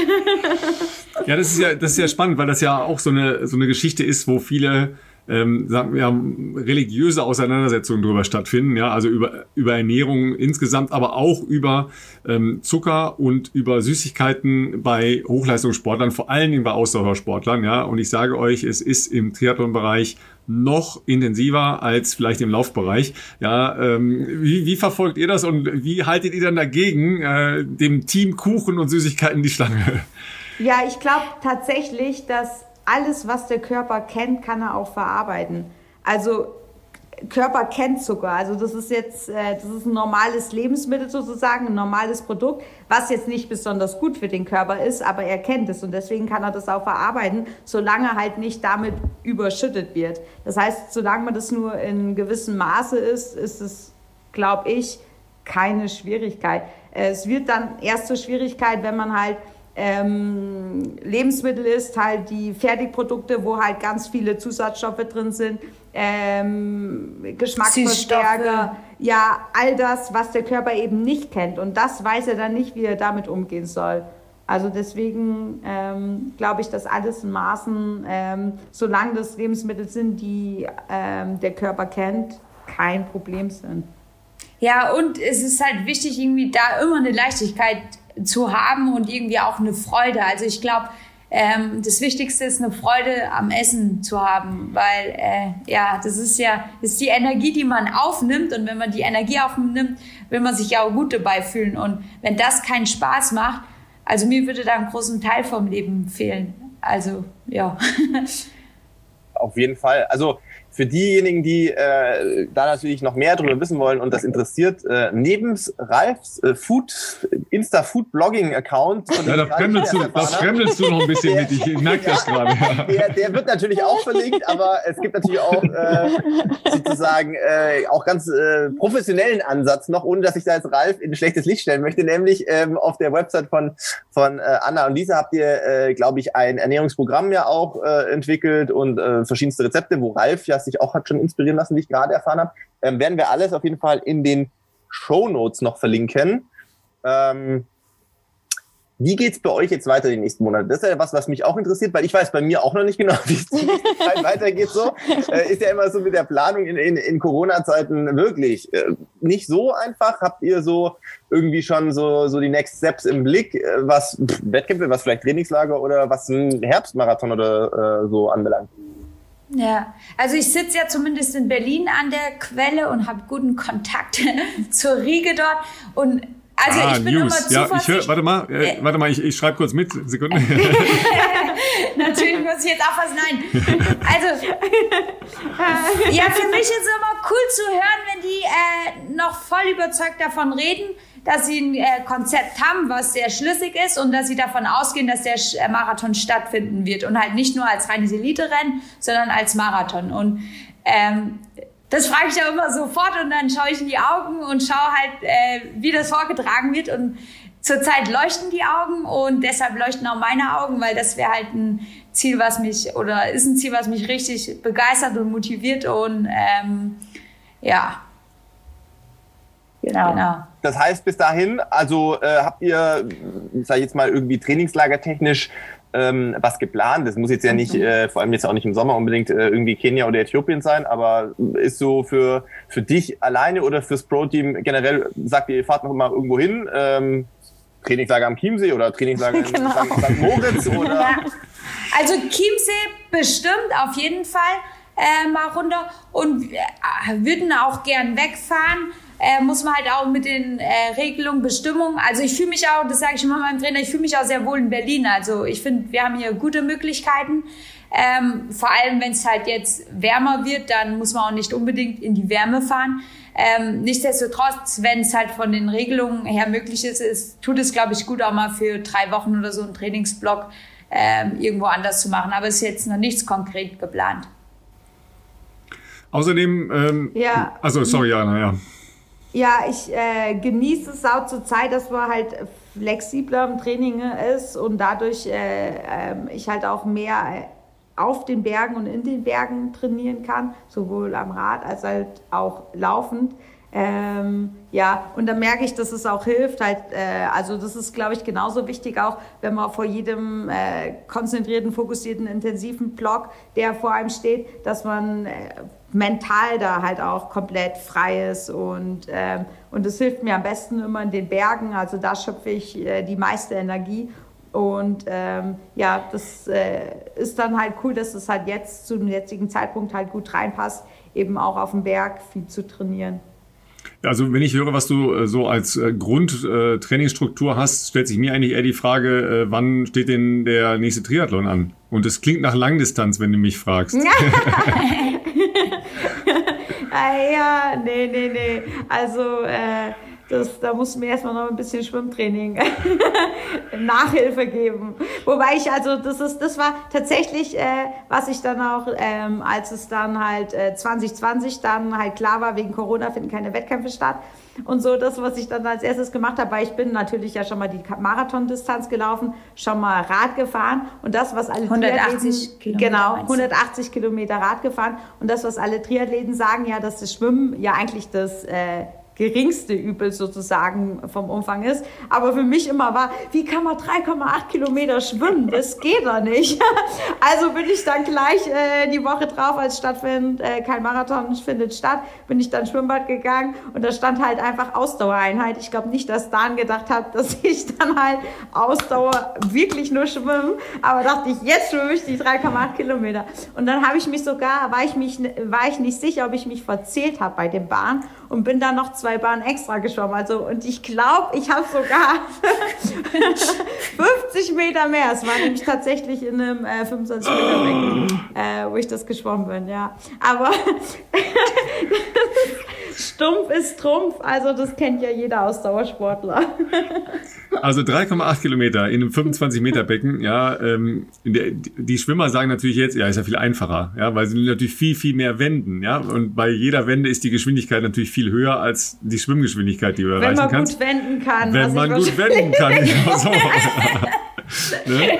Ja, das ist ja, das ist ja spannend, weil das ja auch so eine, so eine Geschichte ist, wo viele ähm, sagen wir, religiöse Auseinandersetzungen darüber stattfinden, ja, also über, über Ernährung insgesamt, aber auch über ähm, Zucker und über Süßigkeiten bei Hochleistungssportlern, vor allen Dingen bei Ausdauersportlern, ja. Und ich sage euch, es ist im Triathlon-Bereich noch intensiver als vielleicht im Laufbereich. Ja, ähm, wie, wie verfolgt ihr das und wie haltet ihr dann dagegen äh, dem Team Kuchen und Süßigkeiten die Schlange? Ja, ich glaube tatsächlich, dass alles, was der Körper kennt, kann er auch verarbeiten. Also Körper kennt Zucker. Also das ist jetzt, äh, das ist ein normales Lebensmittel sozusagen, ein normales Produkt, was jetzt nicht besonders gut für den Körper ist, aber er kennt es und deswegen kann er das auch verarbeiten, solange halt nicht damit überschüttet wird. Das heißt, solange man das nur in gewissem Maße ist, ist es, glaube ich, keine Schwierigkeit. Es wird dann erst zur Schwierigkeit, wenn man halt ähm, Lebensmittel ist, halt die Fertigprodukte, wo halt ganz viele Zusatzstoffe drin sind, ähm, Geschmacksverstärker, ja, all das, was der Körper eben nicht kennt. Und das weiß er dann nicht, wie er damit umgehen soll. Also deswegen ähm, glaube ich, dass alles in Maßen, ähm, solange das Lebensmittel sind, die ähm, der Körper kennt, kein Problem sind. Ja, und es ist halt wichtig, irgendwie da immer eine Leichtigkeit zu haben und irgendwie auch eine Freude. Also ich glaube, ähm, das Wichtigste ist eine Freude am Essen zu haben, weil äh, ja, das ist ja ist die Energie, die man aufnimmt und wenn man die Energie aufnimmt, will man sich ja auch gut dabei fühlen und wenn das keinen Spaß macht, also mir würde da einen großen Teil vom Leben fehlen. Also ja. Auf jeden Fall. Also für diejenigen, die äh, da natürlich noch mehr darüber wissen wollen und das interessiert, äh, neben Ralfs äh, Food, Insta-Food-Blogging-Account. Ja, da fremdelst, du, das fremdelst du noch ein bisschen der, mit, ich, merke ja, das gerade. Ja. Der, der wird natürlich auch verlinkt, aber es gibt natürlich auch äh, sozusagen äh, auch ganz äh, professionellen Ansatz noch, ohne dass ich da jetzt Ralf in ein schlechtes Licht stellen möchte, nämlich ähm, auf der Website von, von äh, Anna und Lisa habt ihr, äh, glaube ich, ein Ernährungsprogramm ja auch äh, entwickelt und äh, verschiedenste Rezepte, wo Ralf ja sich auch hat schon inspirieren lassen, wie ich gerade erfahren habe, ähm, werden wir alles auf jeden Fall in den Show Notes noch verlinken. Ähm, wie geht's bei euch jetzt weiter die nächsten Monate? Das ist ja was, was mich auch interessiert, weil ich weiß bei mir auch noch nicht genau, wie es weitergeht. So äh, ist ja immer so mit der Planung in, in, in Corona-Zeiten wirklich äh, nicht so einfach. Habt ihr so irgendwie schon so so die Next Steps im Blick, äh, was Wettkämpfe, was vielleicht Trainingslager oder was ein Herbstmarathon oder äh, so anbelangt? Ja, also ich sitze ja zumindest in Berlin an der Quelle und habe guten Kontakt zur Riege dort und also ah, ich bin News. immer ja, ich hör, warte mal, äh, warte mal, ich, ich schreibe kurz mit. Sekunde. Natürlich muss ich jetzt aufpassen. Nein. Also ja, für mich ist es immer cool zu hören, wenn die äh, noch voll überzeugt davon reden, dass sie ein äh, Konzept haben, was sehr schlüssig ist und dass sie davon ausgehen, dass der äh, Marathon stattfinden wird und halt nicht nur als reines Elite-Rennen, sondern als Marathon. Und ähm, das frage ich ja immer sofort und dann schaue ich in die Augen und schaue halt, äh, wie das vorgetragen wird. Und zurzeit leuchten die Augen und deshalb leuchten auch meine Augen, weil das wäre halt ein Ziel, was mich, oder ist ein Ziel, was mich richtig begeistert und motiviert und ähm, ja. Genau. genau. Das heißt, bis dahin, also äh, habt ihr, sag ich jetzt mal, irgendwie trainingslagertechnisch ähm, was geplant. Das muss jetzt ja nicht, mhm. äh, vor allem jetzt auch nicht im Sommer unbedingt äh, irgendwie Kenia oder Äthiopien sein, aber ist so für, für dich alleine oder fürs Pro-Team generell, sagt ihr, ihr fahrt noch mal irgendwo hin, ähm, Trainingslager am Chiemsee oder Trainingslager in genau. St. Moritz oder? Ja. Also Chiemsee bestimmt auf jeden Fall äh, mal runter und äh, würden auch gern wegfahren äh, muss man halt auch mit den äh, Regelungen, Bestimmungen, also ich fühle mich auch, das sage ich immer meinem Trainer, ich fühle mich auch sehr wohl in Berlin. Also ich finde, wir haben hier gute Möglichkeiten. Ähm, vor allem, wenn es halt jetzt wärmer wird, dann muss man auch nicht unbedingt in die Wärme fahren. Ähm, nichtsdestotrotz, wenn es halt von den Regelungen her möglich ist, ist tut es, glaube ich, gut auch mal für drei Wochen oder so einen Trainingsblock ähm, irgendwo anders zu machen. Aber es ist jetzt noch nichts konkret geplant. Außerdem, ähm, ja. also sorry, Jana, ja. Ja, ich äh, genieße es auch zur Zeit, dass man halt flexibler im Training ist und dadurch äh, äh, ich halt auch mehr äh, auf den Bergen und in den Bergen trainieren kann, sowohl am Rad als halt auch laufend. Ähm, ja, und dann merke ich, dass es auch hilft. Halt, äh, also das ist, glaube ich, genauso wichtig auch, wenn man vor jedem äh, konzentrierten, fokussierten, intensiven Block, der vor einem steht, dass man äh, mental da halt auch komplett frei ist und ähm, und das hilft mir am besten immer in den Bergen. Also da schöpfe ich äh, die meiste Energie und ähm, ja, das äh, ist dann halt cool, dass es halt jetzt zu dem jetzigen Zeitpunkt halt gut reinpasst, eben auch auf dem Berg viel zu trainieren. Also wenn ich höre, was du äh, so als äh, Grundtrainingsstruktur hast, stellt sich mir eigentlich eher die Frage, äh, wann steht denn der nächste Triathlon an? Und es klingt nach Langdistanz, wenn du mich fragst. ah, ja, nee, nee, nee. Also äh, das, da mussten wir erstmal noch ein bisschen Schwimmtraining Nachhilfe geben. Wobei ich, also das ist, das war tatsächlich, äh, was ich dann auch, ähm, als es dann halt äh, 2020 dann halt klar war, wegen Corona finden keine Wettkämpfe statt. Und so das, was ich dann als erstes gemacht habe, weil ich bin natürlich ja schon mal die Marathondistanz gelaufen, schon mal Rad gefahren und das, was alle 180 Kilometer, genau 180 Kilometer Rad gefahren und das, was alle Triathleten sagen, ja, dass das Schwimmen ja eigentlich das äh, geringste Übel sozusagen vom Umfang ist. Aber für mich immer war, wie kann man 3,8 Kilometer schwimmen? Das geht doch nicht. Also bin ich dann gleich äh, die Woche drauf, als stattfindet, äh, kein Marathon findet statt, bin ich dann Schwimmbad gegangen und da stand halt einfach Ausdauereinheit. Ich glaube nicht, dass Dan gedacht hat, dass ich dann halt Ausdauer wirklich nur schwimmen, aber dachte ich, jetzt schwimme ich die 3,8 Kilometer. Und dann habe ich mich sogar, war ich, mich, war ich nicht sicher, ob ich mich verzählt habe bei dem Bahn und bin dann noch zwei Bahnen extra geschwommen. Also, und ich glaube, ich habe sogar 50 Meter mehr. Es war nämlich tatsächlich in einem äh, 25 Meter Becken, äh, wo ich das geschwommen bin, ja. Aber Stumpf ist Trumpf, also das kennt ja jeder Ausdauersportler. also 3,8 Kilometer in einem 25 Meter Becken, ja, ähm, der, die Schwimmer sagen natürlich jetzt, ja, ist ja viel einfacher, ja, weil sie natürlich viel, viel mehr wenden, ja, und bei jeder Wende ist die Geschwindigkeit natürlich viel höher als die Schwimmgeschwindigkeit, die du Wenn erreichen kannst. Wenn man gut wenden kann. Wenn man gut wenden kann. Ne?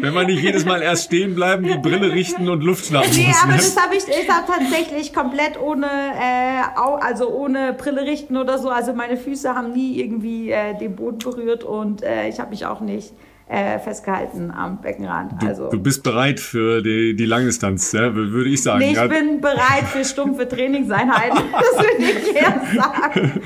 Wenn man nicht jedes Mal erst stehen bleiben, die Brille richten und Luft schnappen nee, muss. Nee, aber ne? das habe ich, ich hab tatsächlich komplett ohne, äh, also ohne Brille richten oder so. Also meine Füße haben nie irgendwie äh, den Boden berührt und äh, ich habe mich auch nicht äh, festgehalten am Beckenrand. Du, also. du bist bereit für die, die Langdistanz, ja, würde ich sagen. Nee, ich ja. bin bereit für stumpfe Trainingseinheiten. das würde ich eher sagen.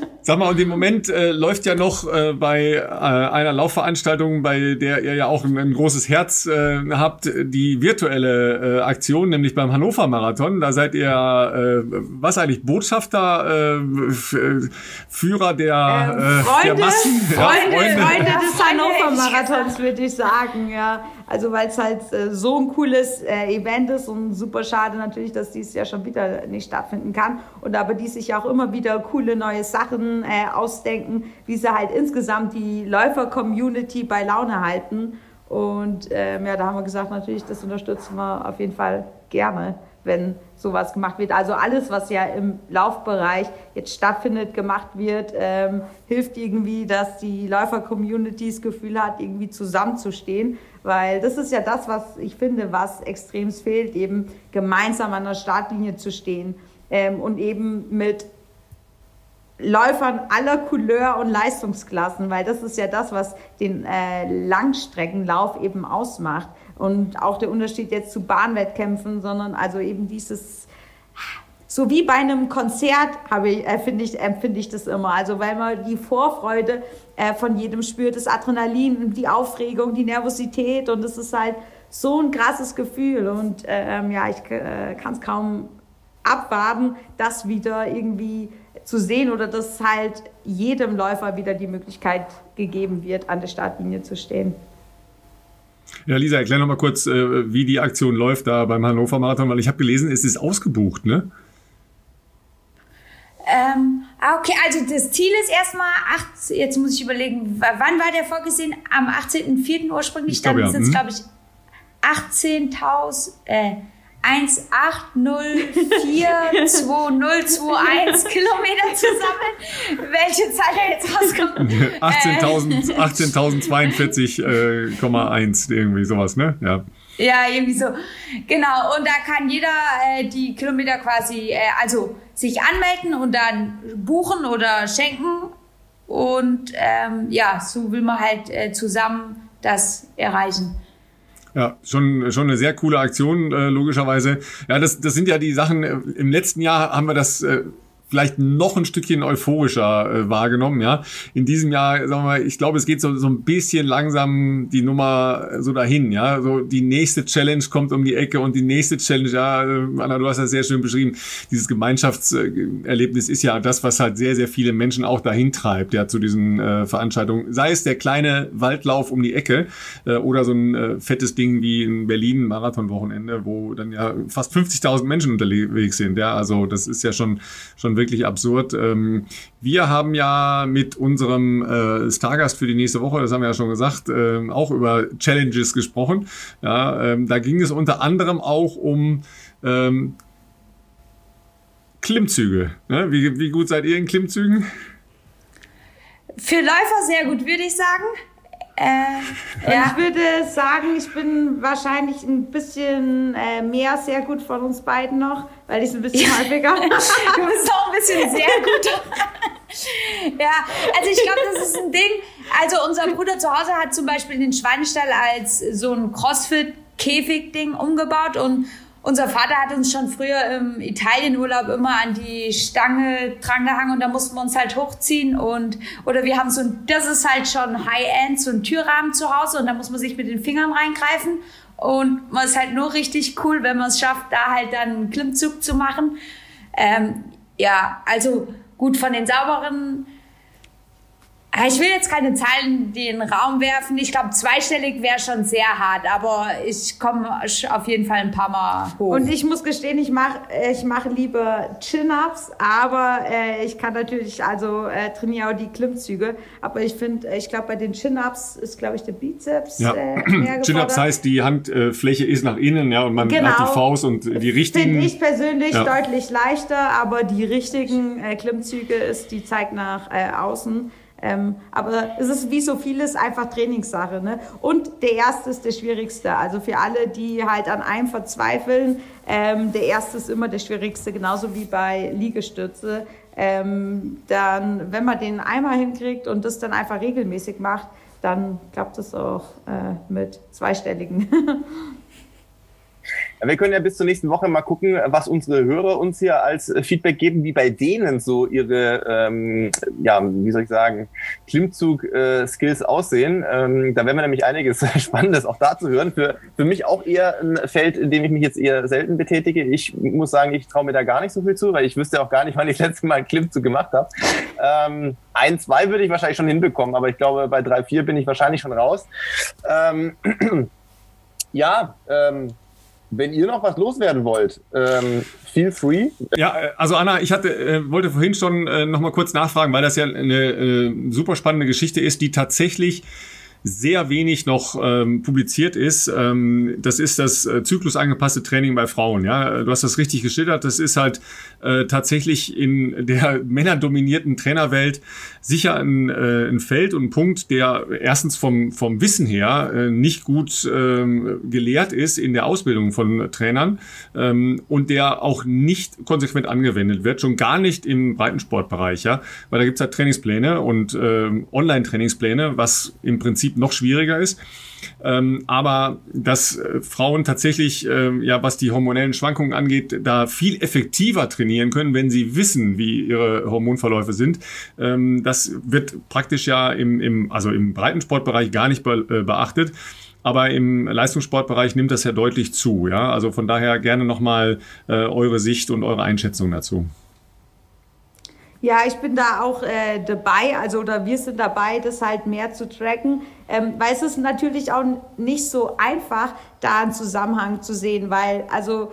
Sag mal, und im Moment äh, läuft ja noch äh, bei äh, einer Laufveranstaltung, bei der ihr ja auch ein, ein großes Herz äh, habt, die virtuelle äh, Aktion, nämlich beim Hannover Marathon. Da seid ihr, äh, was eigentlich, Botschafter, äh, Führer der, ähm, äh, Freunde, der Massen? Freunde, ja, Freunde. Freunde des Hannover Marathons, würde ich sagen, ja. Also weil es halt äh, so ein cooles äh, Event ist und super schade natürlich, dass dies ja schon wieder nicht stattfinden kann. Und aber die sich auch immer wieder coole neue Sachen äh, ausdenken, wie sie halt insgesamt die Läufer-Community bei Laune halten. Und ähm, ja, da haben wir gesagt, natürlich, das unterstützen wir auf jeden Fall gerne, wenn sowas gemacht wird. Also alles, was ja im Laufbereich jetzt stattfindet, gemacht wird, ähm, hilft irgendwie, dass die Läufer-Community das Gefühl hat, irgendwie zusammenzustehen. Weil das ist ja das, was ich finde, was extrem fehlt, eben gemeinsam an der Startlinie zu stehen ähm, und eben mit Läufern aller Couleur und Leistungsklassen, weil das ist ja das, was den äh, Langstreckenlauf eben ausmacht. Und auch der Unterschied jetzt zu Bahnwettkämpfen, sondern also eben dieses, so wie bei einem Konzert habe ich, äh, ich, empfinde ich das immer. Also weil man die Vorfreude äh, von jedem spürt, das Adrenalin, die Aufregung, die Nervosität und es ist halt so ein krasses Gefühl. Und ähm, ja, ich äh, kann es kaum abwarten, das wieder irgendwie zu sehen oder dass halt jedem Läufer wieder die Möglichkeit gegeben wird, an der Startlinie zu stehen. Ja, Lisa, erklär noch mal kurz, äh, wie die Aktion läuft da beim Hannover Marathon, weil ich habe gelesen, es ist ausgebucht, ne? Ähm, ah, okay, also das Ziel ist erstmal, acht, jetzt muss ich überlegen, wann war der vorgesehen? Am 18.04. ursprünglich, ich dann glaub, ja. sind es, glaube ich, 18.000, äh, 1804221 Kilometer zusammen. Welche Zahl da jetzt rauskommt? 18.042,1 18 äh, irgendwie sowas, ne? Ja. Ja, irgendwie so. Genau. Und da kann jeder äh, die Kilometer quasi, äh, also sich anmelden und dann buchen oder schenken. Und ähm, ja, so will man halt äh, zusammen das erreichen. Ja, schon, schon eine sehr coole Aktion, äh, logischerweise. Ja, das, das sind ja die Sachen, äh, im letzten Jahr haben wir das äh, vielleicht noch ein Stückchen euphorischer äh, wahrgenommen, ja. In diesem Jahr, sagen wir mal, ich glaube, es geht so, so ein bisschen langsam die Nummer so dahin, ja. So die nächste Challenge kommt um die Ecke und die nächste Challenge, ja, äh, Anna, du hast das sehr schön beschrieben. Dieses Gemeinschaftserlebnis ist ja das, was halt sehr, sehr viele Menschen auch dahin treibt, ja, zu diesen äh, Veranstaltungen. Sei es der kleine Waldlauf um die Ecke äh, oder so ein äh, fettes Ding wie in Berlin, Marathonwochenende, wo dann ja fast 50.000 Menschen unterwegs sind, ja. Also das ist ja schon, schon wirklich wirklich absurd. Ähm, wir haben ja mit unserem äh, Stargast für die nächste Woche, das haben wir ja schon gesagt, äh, auch über Challenges gesprochen. Ja, ähm, da ging es unter anderem auch um ähm, Klimmzüge. Ne? Wie, wie gut seid ihr in Klimmzügen? Für Läufer sehr gut, würde ich sagen. Äh, ja. Ich würde sagen, ich bin wahrscheinlich ein bisschen äh, mehr sehr gut von uns beiden noch, weil ich es ein bisschen häufiger. du bist auch ein bisschen sehr gut. ja, also ich glaube, das ist ein Ding. Also unser Bruder zu Hause hat zum Beispiel den Schweinestall als so ein Crossfit-Käfig-Ding umgebaut und unser Vater hat uns schon früher im Italienurlaub immer an die Stange drangehangen und da mussten wir uns halt hochziehen und oder wir haben so ein, das ist halt schon High-End, so ein Türrahmen zu Hause und da muss man sich mit den Fingern reingreifen und man ist halt nur richtig cool, wenn man es schafft, da halt dann einen Klimmzug zu machen. Ähm, ja, also gut von den sauberen ich will jetzt keine Zahlen in den Raum werfen. Ich glaube, zweistellig wäre schon sehr hart, aber ich komme auf jeden Fall ein paar Mal hoch. Und ich muss gestehen, ich mache ich mach lieber Chin-Ups, aber äh, ich kann natürlich, also äh, trainiere auch die Klimmzüge. Aber ich finde, ich glaube, bei den Chin-Ups ist, glaube ich, der Bizeps ja. äh, Chin-Ups heißt, die Handfläche ist nach innen, ja, und man genau. hat die Faust und die richtigen. Finde ich persönlich ja. deutlich leichter, aber die richtigen äh, Klimmzüge ist, die zeigt nach äh, außen. Ähm, aber es ist wie so vieles einfach Trainingssache. Ne? Und der erste ist der schwierigste. Also für alle, die halt an einem verzweifeln, ähm, der erste ist immer der schwierigste, genauso wie bei Liegestütze. Ähm, dann, wenn man den einmal hinkriegt und das dann einfach regelmäßig macht, dann klappt es auch äh, mit zweistelligen. Wir können ja bis zur nächsten Woche mal gucken, was unsere Hörer uns hier als Feedback geben, wie bei denen so ihre, ähm, ja, wie soll ich sagen, Klimmzug-Skills äh, aussehen. Ähm, da werden wir nämlich einiges Spannendes auch dazu hören. Für, für mich auch eher ein Feld, in dem ich mich jetzt eher selten betätige. Ich muss sagen, ich traue mir da gar nicht so viel zu, weil ich wüsste auch gar nicht, wann ich das letzte Mal einen Klimmzug gemacht habe. Ähm, ein, zwei würde ich wahrscheinlich schon hinbekommen, aber ich glaube, bei drei, vier bin ich wahrscheinlich schon raus. Ähm, ja, ähm, wenn ihr noch was loswerden wollt, ähm, feel free. Ja, also Anna, ich hatte, äh, wollte vorhin schon äh, noch mal kurz nachfragen, weil das ja eine äh, super spannende Geschichte ist, die tatsächlich sehr wenig noch ähm, publiziert ist. Ähm, das ist das äh, zyklusangepasste Training bei Frauen. Ja, du hast das richtig geschildert. Das ist halt äh, tatsächlich in der männerdominierten Trainerwelt sicher ein, äh, ein Feld und ein Punkt, der erstens vom vom Wissen her äh, nicht gut ähm, gelehrt ist in der Ausbildung von Trainern ähm, und der auch nicht konsequent angewendet wird, schon gar nicht im Breitensportbereich. Ja, weil da gibt's halt Trainingspläne und äh, Online-Trainingspläne, was im Prinzip Prinzip noch schwieriger ist. Ähm, aber dass äh, Frauen tatsächlich, äh, ja, was die hormonellen Schwankungen angeht, da viel effektiver trainieren können, wenn sie wissen, wie ihre Hormonverläufe sind. Ähm, das wird praktisch ja im, im, also im Breitensportbereich gar nicht be äh, beachtet. Aber im Leistungssportbereich nimmt das ja deutlich zu. Ja? Also von daher gerne nochmal äh, eure Sicht und eure Einschätzung dazu. Ja, ich bin da auch äh, dabei, also oder wir sind dabei, das halt mehr zu tracken, ähm, weil es ist natürlich auch nicht so einfach, da einen Zusammenhang zu sehen, weil also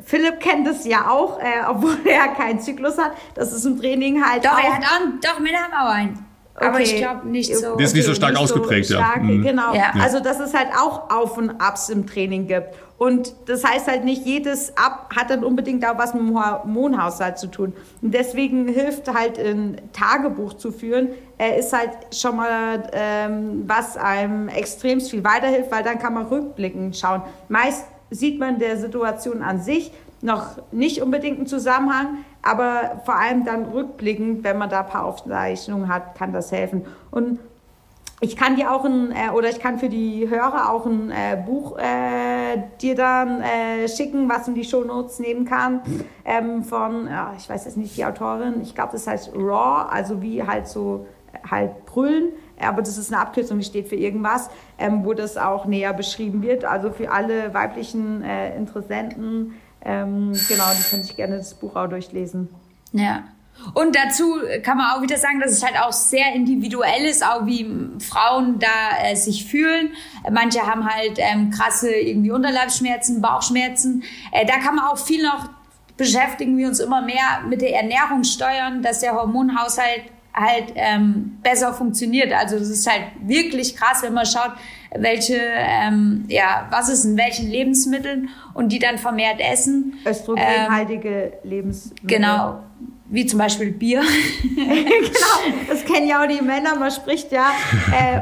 Philipp kennt es ja auch, äh, obwohl er keinen Zyklus hat, das ist im Training halt doch, auch. Er hat auch, doch, Männer haben auch einen. Aber okay. ich glaube nicht so. Der ist nicht so stark nicht ausgeprägt, so stark, ja. Mhm. Genau. Ja. Also, dass es halt auch Auf und Abs im Training gibt. Und das heißt halt nicht, jedes Ab hat dann unbedingt auch was mit dem Hormonhaushalt zu tun. Und deswegen hilft halt ein Tagebuch zu führen, äh, ist halt schon mal ähm, was einem extrem viel weiterhilft, weil dann kann man rückblickend schauen. Meist sieht man der Situation an sich noch nicht unbedingt einen Zusammenhang, aber vor allem dann rückblickend, wenn man da ein paar Aufzeichnungen hat, kann das helfen. Und ich kann dir auch ein, äh, oder ich kann für die Hörer auch ein äh, Buch äh, dir dann äh, schicken, was in die Shownotes nehmen kann, ähm, von, ja, ich weiß jetzt nicht die Autorin, ich glaube, das heißt Raw, also wie halt so, äh, halt brüllen, aber das ist eine Abkürzung, die steht für irgendwas, ähm, wo das auch näher beschrieben wird. Also für alle weiblichen äh, Interessenten, ähm, genau, die können sich gerne das Buch auch durchlesen. Ja. Und dazu kann man auch wieder sagen, dass es halt auch sehr individuell ist, auch wie Frauen da äh, sich fühlen. Manche haben halt ähm, krasse irgendwie Unterleibsschmerzen, Bauchschmerzen. Äh, da kann man auch viel noch beschäftigen wir uns immer mehr mit der Ernährung steuern, dass der Hormonhaushalt halt ähm, besser funktioniert. Also das ist halt wirklich krass, wenn man schaut, welche, ähm, ja, was ist in welchen Lebensmitteln und die dann vermehrt essen. Östrogenhaltige ähm, Lebensmittel. Genau wie zum Beispiel Bier. genau, das kennen ja auch die Männer. Man spricht ja äh,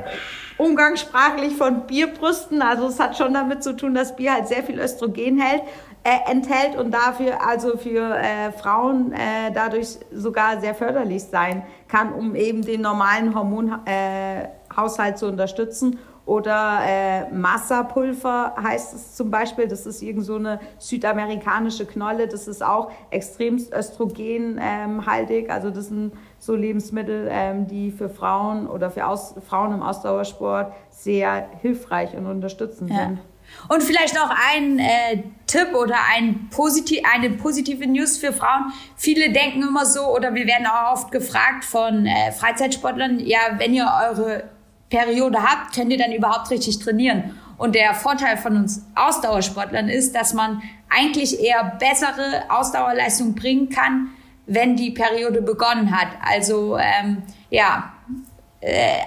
umgangssprachlich von Bierbrüsten. Also es hat schon damit zu tun, dass Bier halt sehr viel Östrogen hält, äh, enthält und dafür also für äh, Frauen äh, dadurch sogar sehr förderlich sein kann, um eben den normalen Hormonhaushalt äh, zu unterstützen oder äh, Massapulver heißt es zum Beispiel. Das ist irgend so eine südamerikanische Knolle. Das ist auch extremst östrogenhaltig. Ähm, also das sind so Lebensmittel, ähm, die für Frauen oder für Aus Frauen im Ausdauersport sehr hilfreich und unterstützend ja. sind. Und vielleicht noch ein äh, Tipp oder ein positiv, eine positive News für Frauen. Viele denken immer so, oder wir werden auch oft gefragt von äh, Freizeitsportlern, ja, wenn ihr eure Periode habt, könnt ihr dann überhaupt richtig trainieren. Und der Vorteil von uns Ausdauersportlern ist, dass man eigentlich eher bessere Ausdauerleistung bringen kann, wenn die Periode begonnen hat. Also ähm, ja,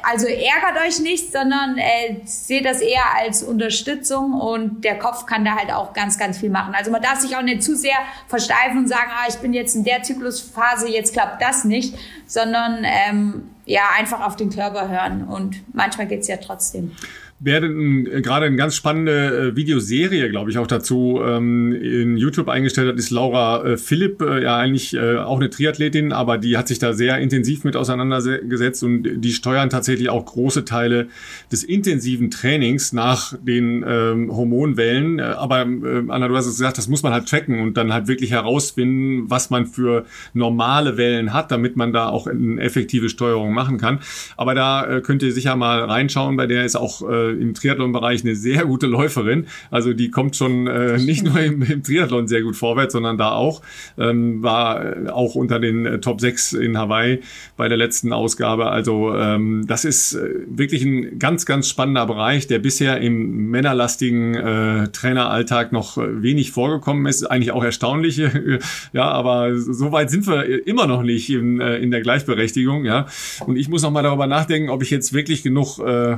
also ärgert euch nicht, sondern äh, seht das eher als Unterstützung und der Kopf kann da halt auch ganz, ganz viel machen. Also man darf sich auch nicht zu sehr versteifen und sagen, ah, ich bin jetzt in der Zyklusphase, jetzt klappt das nicht, sondern ähm, ja, einfach auf den Körper hören und manchmal geht's ja trotzdem. Werden äh, gerade eine ganz spannende äh, Videoserie, glaube ich, auch dazu ähm, in YouTube eingestellt hat, ist Laura äh, Philipp, äh, ja eigentlich äh, auch eine Triathletin, aber die hat sich da sehr intensiv mit auseinandergesetzt und die steuern tatsächlich auch große Teile des intensiven Trainings nach den ähm, Hormonwellen. Äh, aber äh, Anna, du hast es gesagt, das muss man halt tracken und dann halt wirklich herausfinden, was man für normale Wellen hat, damit man da auch eine effektive Steuerung machen kann. Aber da äh, könnt ihr sicher mal reinschauen, bei der ist auch äh, im Triathlon-Bereich eine sehr gute Läuferin. Also die kommt schon äh, nicht nur im, im, Triathlon sehr gut vorwärts, sondern da auch. Ähm, war äh, auch unter den äh, Top 6 in Hawaii bei der letzten Ausgabe. Also ähm, das ist äh, wirklich ein ganz, ganz spannender Bereich, der bisher im männerlastigen äh, Traineralltag noch wenig vorgekommen ist. Eigentlich auch erstaunlich, ja, aber so weit sind wir immer noch nicht in, äh, in der Gleichberechtigung, ja. Und ich muss noch mal darüber nachdenken, ob ich jetzt wirklich genug äh,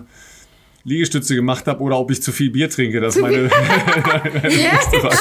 Liegestütze gemacht habe oder ob ich zu viel Bier trinke. Das ist meine, meine nächste Frage.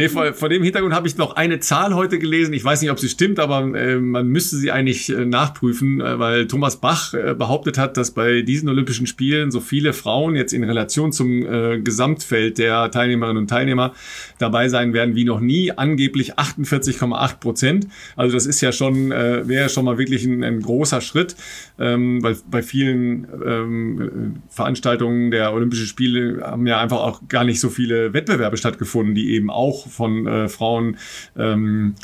Nee, vor, vor dem Hintergrund habe ich noch eine Zahl heute gelesen. Ich weiß nicht, ob sie stimmt, aber äh, man müsste sie eigentlich äh, nachprüfen, äh, weil Thomas Bach äh, behauptet hat, dass bei diesen Olympischen Spielen so viele Frauen jetzt in Relation zum äh, Gesamtfeld der Teilnehmerinnen und Teilnehmer dabei sein werden wie noch nie. Angeblich 48,8 Prozent. Also das ist ja schon, äh, wäre schon mal wirklich ein, ein großer Schritt, ähm, weil bei vielen ähm, Veranstaltungen der Olympischen Spiele haben ja einfach auch gar nicht so viele Wettbewerbe stattgefunden, die eben auch von äh, Frauen ähm,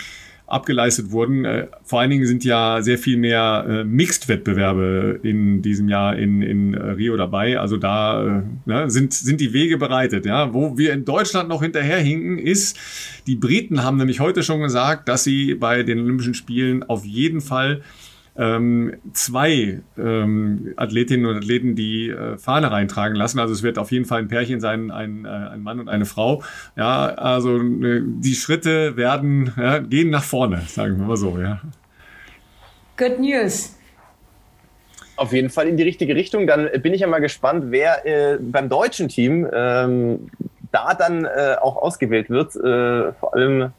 abgeleistet wurden. Äh, vor allen Dingen sind ja sehr viel mehr äh, Mixed-Wettbewerbe in diesem Jahr in, in äh, Rio dabei. Also da äh, ne, sind, sind die Wege bereitet. Ja? Wo wir in Deutschland noch hinterherhinken, ist, die Briten haben nämlich heute schon gesagt, dass sie bei den Olympischen Spielen auf jeden Fall ähm, zwei ähm, Athletinnen und Athleten die äh, Fahne reintragen lassen. Also es wird auf jeden Fall ein Pärchen sein, ein, äh, ein Mann und eine Frau. Ja, also äh, die Schritte werden ja, gehen nach vorne, sagen wir mal so. Ja. Good News. Auf jeden Fall in die richtige Richtung. Dann bin ich ja mal gespannt, wer äh, beim deutschen Team ähm, da dann äh, auch ausgewählt wird. Äh, vor allem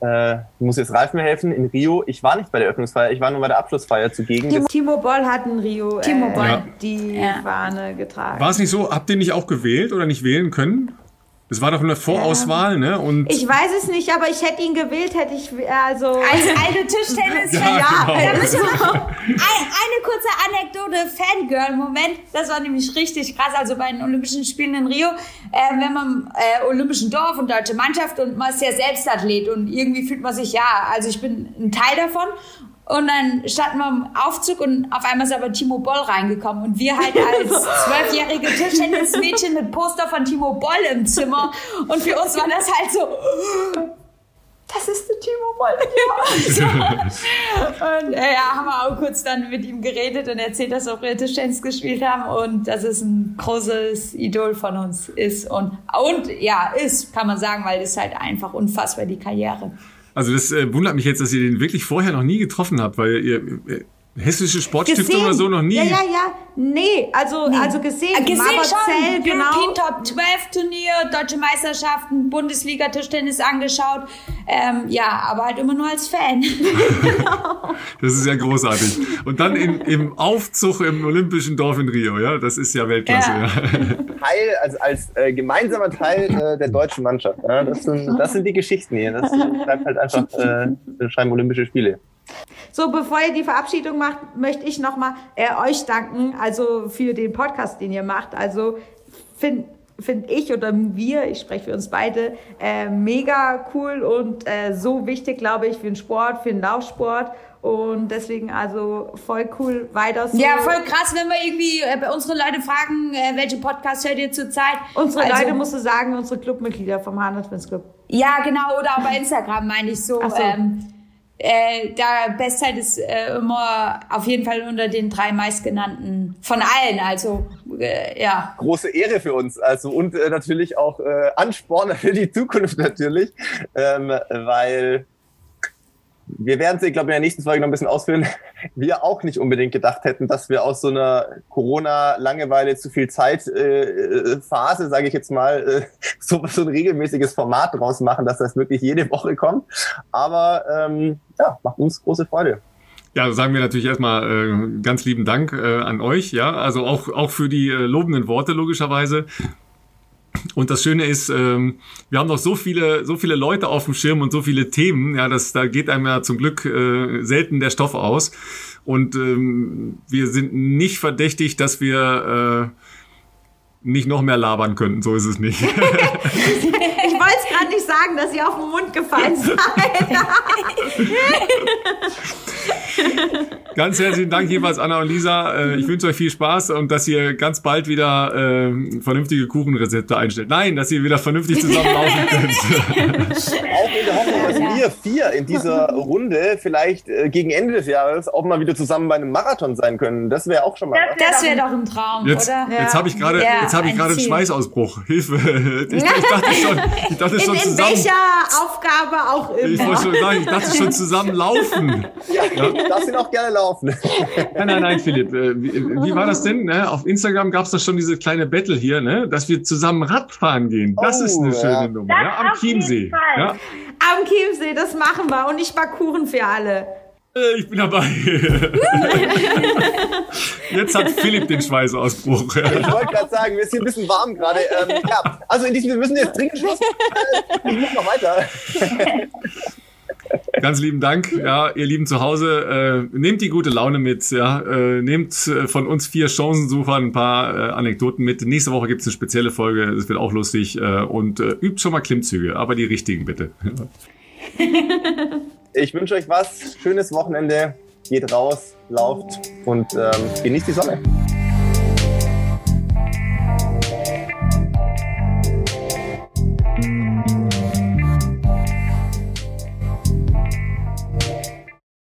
äh, muss jetzt Ralf mir helfen, in Rio. Ich war nicht bei der Öffnungsfeier, ich war nur bei der Abschlussfeier zugegen. Timo, Timo Boll hat in Rio Timo Boll. Äh, die ja. Fahne getragen. War es nicht so, habt ihr nicht auch gewählt oder nicht wählen können? Es war doch eine Vorauswahl, ja. ne? Und ich weiß es nicht, aber ich hätte ihn gewählt, hätte ich also als alte Tischtennis. ja, ja. Genau. Wir ein, eine kurze Anekdote, Fangirl-Moment. Das war nämlich richtig krass. Also bei den Olympischen Spielen in Rio, äh, wenn man äh, Olympischen Dorf und deutsche Mannschaft und man ist ja Selbstathlet und irgendwie fühlt man sich ja, also ich bin ein Teil davon und dann standen wir im Aufzug und auf einmal ist aber Timo Boll reingekommen. Und wir halt als zwölfjährige Tischtennismädchen mit Poster von Timo Boll im Zimmer. Und für uns war das halt so, das ist der Timo Boll. Ja. und äh, ja, haben wir auch kurz dann mit ihm geredet und erzählt, dass wir Tischtennis gespielt haben und dass es ein großes Idol von uns ist. Und, und ja, ist, kann man sagen, weil das halt einfach unfassbar die Karriere. Also das äh, wundert mich jetzt, dass ihr den wirklich vorher noch nie getroffen habt, weil ihr äh, hessische Sportstiftung gesehen. oder so noch nie. Ja, ja, ja. Nee, also, nee. also gesehen. Äh, gesehen schon. genau. European Top 12 Turnier, Deutsche Meisterschaften, Bundesliga Tischtennis angeschaut. Ähm, ja, aber halt immer nur als Fan. genau. Das ist ja großartig. Und dann im, im Aufzug im Olympischen Dorf in Rio, ja, das ist ja Weltklasse. Ja. Ja. Teil, also als äh, gemeinsamer Teil äh, der deutschen Mannschaft. Ja, das, sind, das sind die Geschichten hier. Das bleibt halt einfach äh, schreiben Olympische Spiele. So, bevor ihr die Verabschiedung macht, möchte ich nochmal äh, euch danken, also für den Podcast, den ihr macht. Also finde find ich oder wir, ich spreche für uns beide, äh, mega cool und äh, so wichtig, glaube ich, für den Sport, für den Laufsport. Und deswegen also voll cool weiter so. Ja, voll krass, wenn wir irgendwie äh, unsere Leute fragen, äh, welche Podcast hört ihr zurzeit? Unsere also, Leute musst du sagen, unsere Clubmitglieder vom Handelsfans Club. Ja, genau, oder auch bei Instagram meine ich so. So. Ähm, äh, da Bestzeit ist äh, immer auf jeden Fall unter den drei meistgenannten von allen. Also äh, ja. Große Ehre für uns. Also und äh, natürlich auch äh, Ansporn für die Zukunft natürlich, ähm, weil wir werden es, glaube ich, in der nächsten Folge noch ein bisschen ausführen. Wir auch nicht unbedingt gedacht hätten, dass wir aus so einer Corona-Langeweile zu viel Zeit-Phase, äh, sage ich jetzt mal, äh, so, so ein regelmäßiges Format draus machen, dass das wirklich jede Woche kommt. Aber ähm, ja, macht uns große Freude. Ja, sagen wir natürlich erstmal äh, ganz lieben Dank äh, an euch, ja, also auch, auch für die äh, lobenden Worte logischerweise. Und das Schöne ist, ähm, wir haben noch so viele, so viele Leute auf dem Schirm und so viele Themen, ja, das, da geht einem ja zum Glück äh, selten der Stoff aus. Und ähm, wir sind nicht verdächtig, dass wir äh, nicht noch mehr labern könnten. So ist es nicht. ich wollte es gerade nicht sagen, dass ihr auf den Mund gefallen seid. ganz herzlichen Dank jeweils, Anna und Lisa. Äh, ich wünsche euch viel Spaß und dass ihr ganz bald wieder äh, vernünftige Kuchenrezepte einstellt. Nein, dass ihr wieder vernünftig zusammenlaufen könnt. auch in der Hoffnung, dass wir vier in dieser Runde vielleicht äh, gegen Ende des Jahres auch mal wieder zusammen bei einem Marathon sein können. Das wäre auch schon mal. Das wäre doch ein Traum, jetzt, oder? Jetzt habe ich gerade, ja, jetzt habe ich gerade einen Schweißausbruch. Hilfe! Ich, ich, dachte schon, ich dachte in, schon in zusammen. welcher Aufgabe auch immer. Ich wollte schon sagen, ich dachte schon zusammen laufen. Ja, ja. darfst ihn auch gerne laufen. Nein, nein, nein, Philipp. Äh, wie, wie war das denn? Ne? Auf Instagram gab es doch schon diese kleine Battle hier, ne? dass wir zusammen Radfahren gehen. Das oh, ist eine schöne ja. Nummer. Ja? Am Chiemsee. Ja? Am Chiemsee, das machen wir. Und ich back Kuchen für alle. Äh, ich bin dabei. Jetzt hat Philipp den Schweißausbruch. Ich wollte gerade sagen, mir ist hier ein bisschen warm gerade. Ähm, ja, also in diesem, wir müssen jetzt dringend Schluss. Ich muss noch weiter. Ganz lieben Dank, ja, ihr Lieben zu Hause. Äh, nehmt die gute Laune mit, ja. Äh, nehmt äh, von uns vier Chancensuchern ein paar äh, Anekdoten mit. Nächste Woche gibt's eine spezielle Folge, das wird auch lustig. Äh, und äh, übt schon mal Klimmzüge, aber die richtigen bitte. ich wünsche euch was. Schönes Wochenende. Geht raus, lauft und ähm, genießt die Sonne.